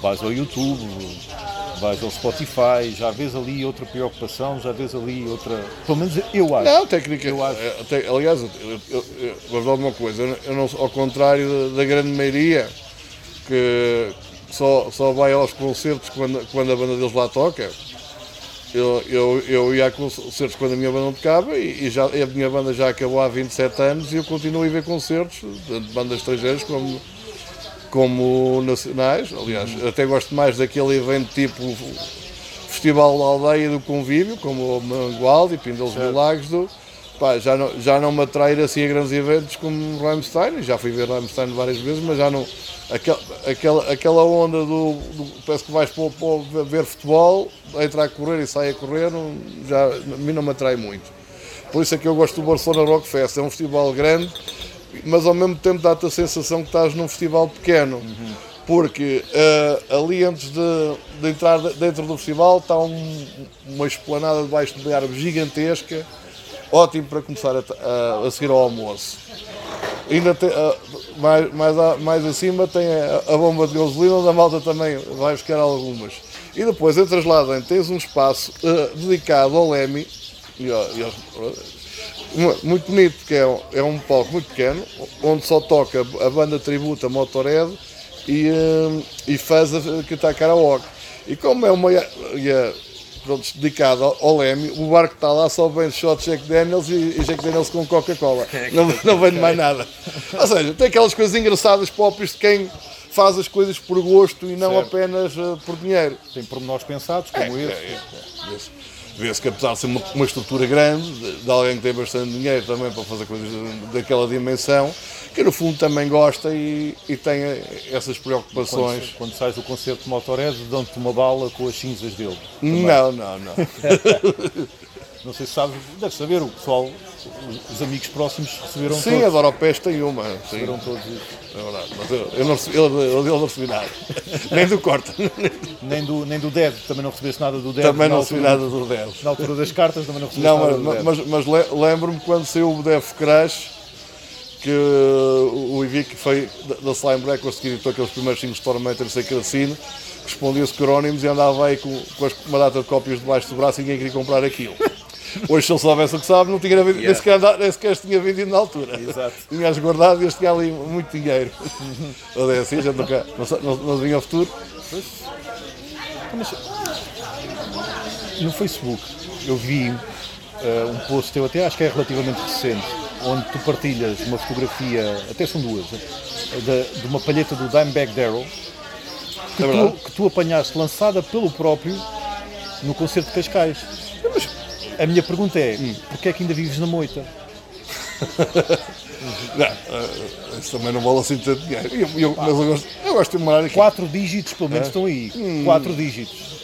vais ao YouTube, vais ao Spotify, já vês ali outra preocupação, já vês ali outra. Pelo menos eu acho. Não, técnica. Eu acho. te- aliás, eu, eu, eu, eu vou dar uma coisa. eu não- Eu não, ao contrário da, da grande maioria, que só, só vai aos concertos quando, quando a banda deles lá toca. Eu, eu, eu ia a concertos quando a minha banda não tocava e, e já, a minha banda já acabou há 27 anos e eu continuo a ir ver concertos de de bandas estrangeiras como, como nacionais. Aliás, até gosto mais daquele evento tipo Festival da Aldeia do Convívio, como o Mangualde e Pindelos dos Lagos. Do, pá, já, não, já não me atrair assim a grandes eventos como Rammstein, já fui ver Rammstein várias vezes, mas já não. Aquela, aquela, onda do, do. Parece que vais para, para ver futebol, entrar a correr e sair a correr, não, já, a mim não me atrai muito. Por isso é que eu gosto do Barcelona Rock Fest, é um festival grande, mas ao mesmo tempo dá-te a sensação que estás num festival pequeno. Porque eh, ali antes de, de entrar de- dentro do festival está um- uma esplanada debaixo de árvore gigantesca, ótimo para começar a, a- a seguir ao almoço. Ainda tem, mais, mais, a- mais acima tem a, a bomba de gasolina, onde a malta também vai buscar algumas. E depois entras lá dentro, tens um espaço ah, dedicado ao Leme, e e muito bonito, porque é um, é um palco muito pequeno, onde só toca a banda tributa Motorhead e, ah, e faz a, está karaoke. E como é uma pronto, dedicado ao, ao Leme, o bar que está lá só vende shot Jack Daniels e, e Jack Daniels com Coca-Cola. Não, não vende mais nada. Ou seja, tem aquelas coisas engraçadas próprias de quem faz as coisas por gosto e não Certo. apenas ah, por dinheiro. Tem pormenores pensados, como É, esse. é, é. Vê-se- Vê-se que apesar de ser uma, uma estrutura grande, de, alguém que tem bastante dinheiro também para fazer coisas daquela dimensão, que no fundo também gosta e, e tem essas preocupações. Quando, quando sais do concerto de Motorhead, dão-te uma bala com as cinzas dele. Não, não, não. Não sei se sabes, deve saber, o pessoal, os- os amigos próximos receberam Sim, todos. a Doropés tem uma. Sim, Receberam todos isso. é verdade. Mas eu, eu não recebi, eu, eu, eu não recebi nada. Nem do corte. Nem do, nem do Dead, também não recebeste nada do Dead. Também não recebi nada do Deus. Na altura das cartas também não recebeste Não, nada mas, do Dead. mas, mas le- lembro-me quando saiu o Def Crash que o Ivic foi da- Slime Records que editou aqueles primeiros 5 Stormmater sem cassino, respondia-se crónimos e andava aí com, com as- uma data de cópias debaixo do braço e ninguém queria comprar aquilo. Hoje, se ele soubesse o que sabe, não tinha vendido, nem, Yeah. sequer, nem sequer se tinha vendido na altura. Exato. Tinhas guardado e este tinha ali muito dinheiro. Ou é assim, já nunca, não, não, não vinha ao futuro. Mas, no Facebook eu vi eh, um post teu, até acho que é relativamente recente, onde tu partilhas uma fotografia, até são duas, eh, de, de uma palheta do Dimebag Darrell que, É tu, verdade. que tu apanhaste lançada pelo próprio no concerto de Cascais. Mas a minha pergunta é, Hum. porquê é que ainda vives na moita? Não, eh, isso também não vale assim tanto dinheiro. Eu, eu, mas eu gosto, eu gosto de morar aqui. Quatro dígitos, pelo menos É? estão aí. Hum. Quatro dígitos.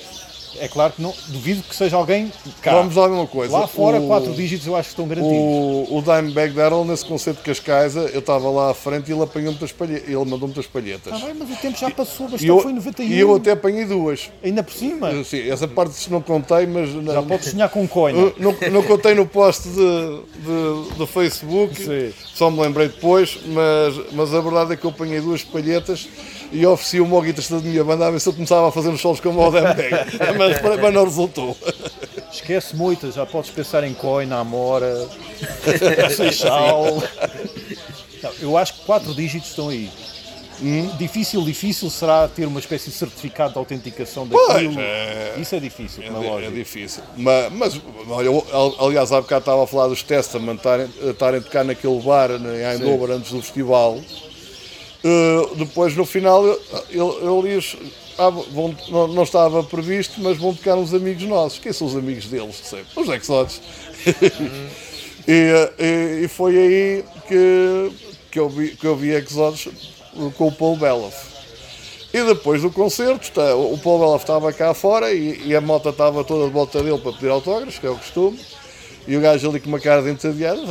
É claro que não duvido que seja alguém cá. Vamos lá uma coisa. Lá fora, O- quatro dígitos eu acho que estão garantidos. O, o Dimebag Darrell, nesse concerto de Cascais, eu estava lá à frente e ele apanhou muitas palhetas. Ele mandou muitas palhetas. Ah, bem, mas o tempo já passou, mas e, eu, foi em 91. e eu até apanhei duas. Ainda por cima. Sim, essa parte não contei, mas. Já podes sonhar com coina. Eu Não, não contei no post de, de- do Facebook, Sim. só me lembrei depois, mas, mas a verdade é que eu apanhei duas palhetas e ofereci uma ao guitarrista da minha banda a ver se eu começava a fazer uns solos como o Dimebag, mas, mas não resultou. Esquece moitas, já podes pensar em coina, amora, seixal. Não, eu acho que quatro dígitos estão aí. Difícil, difícil será ter uma espécie de certificado de autenticação daquilo. é- Isso é difícil, é, É, é lógico. difícil. Mas, mas olha, eu, aliás, há bocado estava a falar dos Testament estarem, estarem a tocar naquele bar em Eindhoven antes do festival. Uh, depois, no final, eu li-os, ah, vão- não, não estava previsto, mas vão tocar uns amigos nossos. Quem são os amigos deles? Sempre? Os Exodes. e, e, e foi aí que, que, eu vi, que eu vi Exodes com o Paul Beloff. E depois do concerto, está- o Paul Beloff estava cá fora e, e a moto estava toda de volta dele para pedir autógrafos, que é o costume. E o gajo ali com uma cara de entediado,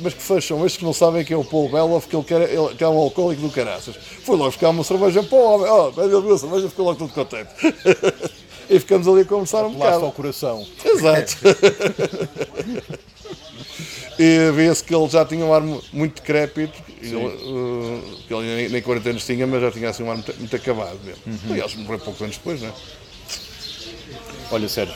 mas, que fecham, estes que não sabem quem é o Paul Beloff, que ele, quer, ele que é um alcoólico do caraças. Foi logo buscar uma cerveja para o homem, oh, ele viu a cerveja ficou logo todo contente. e ficamos ali a conversar um Apelaste ao bocado. coração. Exato. e vê-se que ele já tinha um ar mu- muito decrépito, ele, uh, que ele nem, nem 40 anos tinha, mas já tinha assim um ar muito, muito acabado mesmo. Uhum. E ele morreu poucos anos depois, não é? Olha, Sérgio,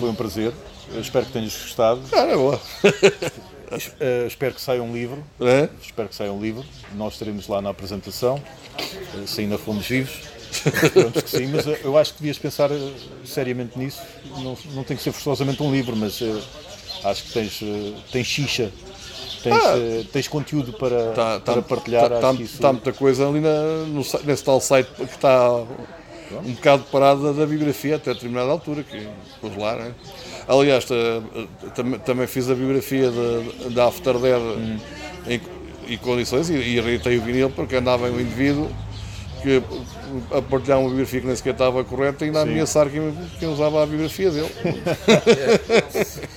foi um prazer. Eu espero que tenhas gostado. Ah, na boa. Eh, espero que saia um livro. Não é? Espero que saia um livro. Nós estaremos lá na apresentação, eh, se ainda fomos vivos. Esperamos que sim, mas eh, eu acho que devias pensar seriamente nisso. Não, não tem que ser forçosamente um livro, mas acho que tens, tens xixa, tens, Ah. tens conteúdo para, Tá, para tá, partilhar. tá, acho tá- que isso- tá muita coisa ali na- no nesse tal site que está um bocado parado da, biografia até determinada altura, que pus lá, né? Aliás, ta- tam- também fiz a biografia da After Dead Hum. em, em condições e, e reitei o vinil porque andava um indivíduo que a partilhar uma biografia que nem sequer estava correta e ainda a ameaçar quem, quem usava a biografia dele.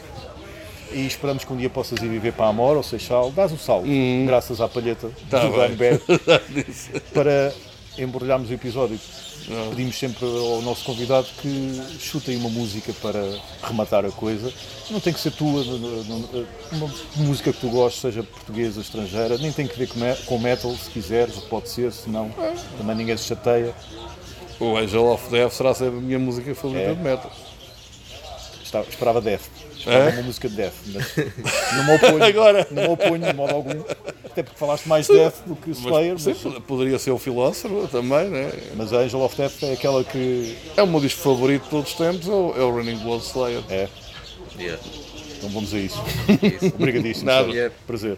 E esperamos que um dia possas ir viver para a Amor ou Seixal. Dás o salto, graças à palheta Hum. Tá do. Dimebag. para embrulharmos o episódio. Pedimos sempre ao nosso convidado que chute aí uma música para rematar a coisa. Não tem que ser tua, não- uma música que tu gostes, seja portuguesa, estrangeira, nem tem que ver com me- com metal, se quiseres, pode ser, se não, também ninguém se chateia. O Angel of Death será sempre a minha música favorita É. de metal. Estava- esperava Death, É? uma música de Death, mas não me oponho, Agora. não me oponho de modo algum, até porque falaste mais Death do que Slayer, Mas, sim, mas, pod- poderia ser o Filósofo também, né? mas a Angel of Death é aquela que É o meu disco favorito de todos os tempos, é o, é o Running Blood Slayer. é. Yeah. Então vamos a isso. Obrigadíssimo. Nada. Prazer.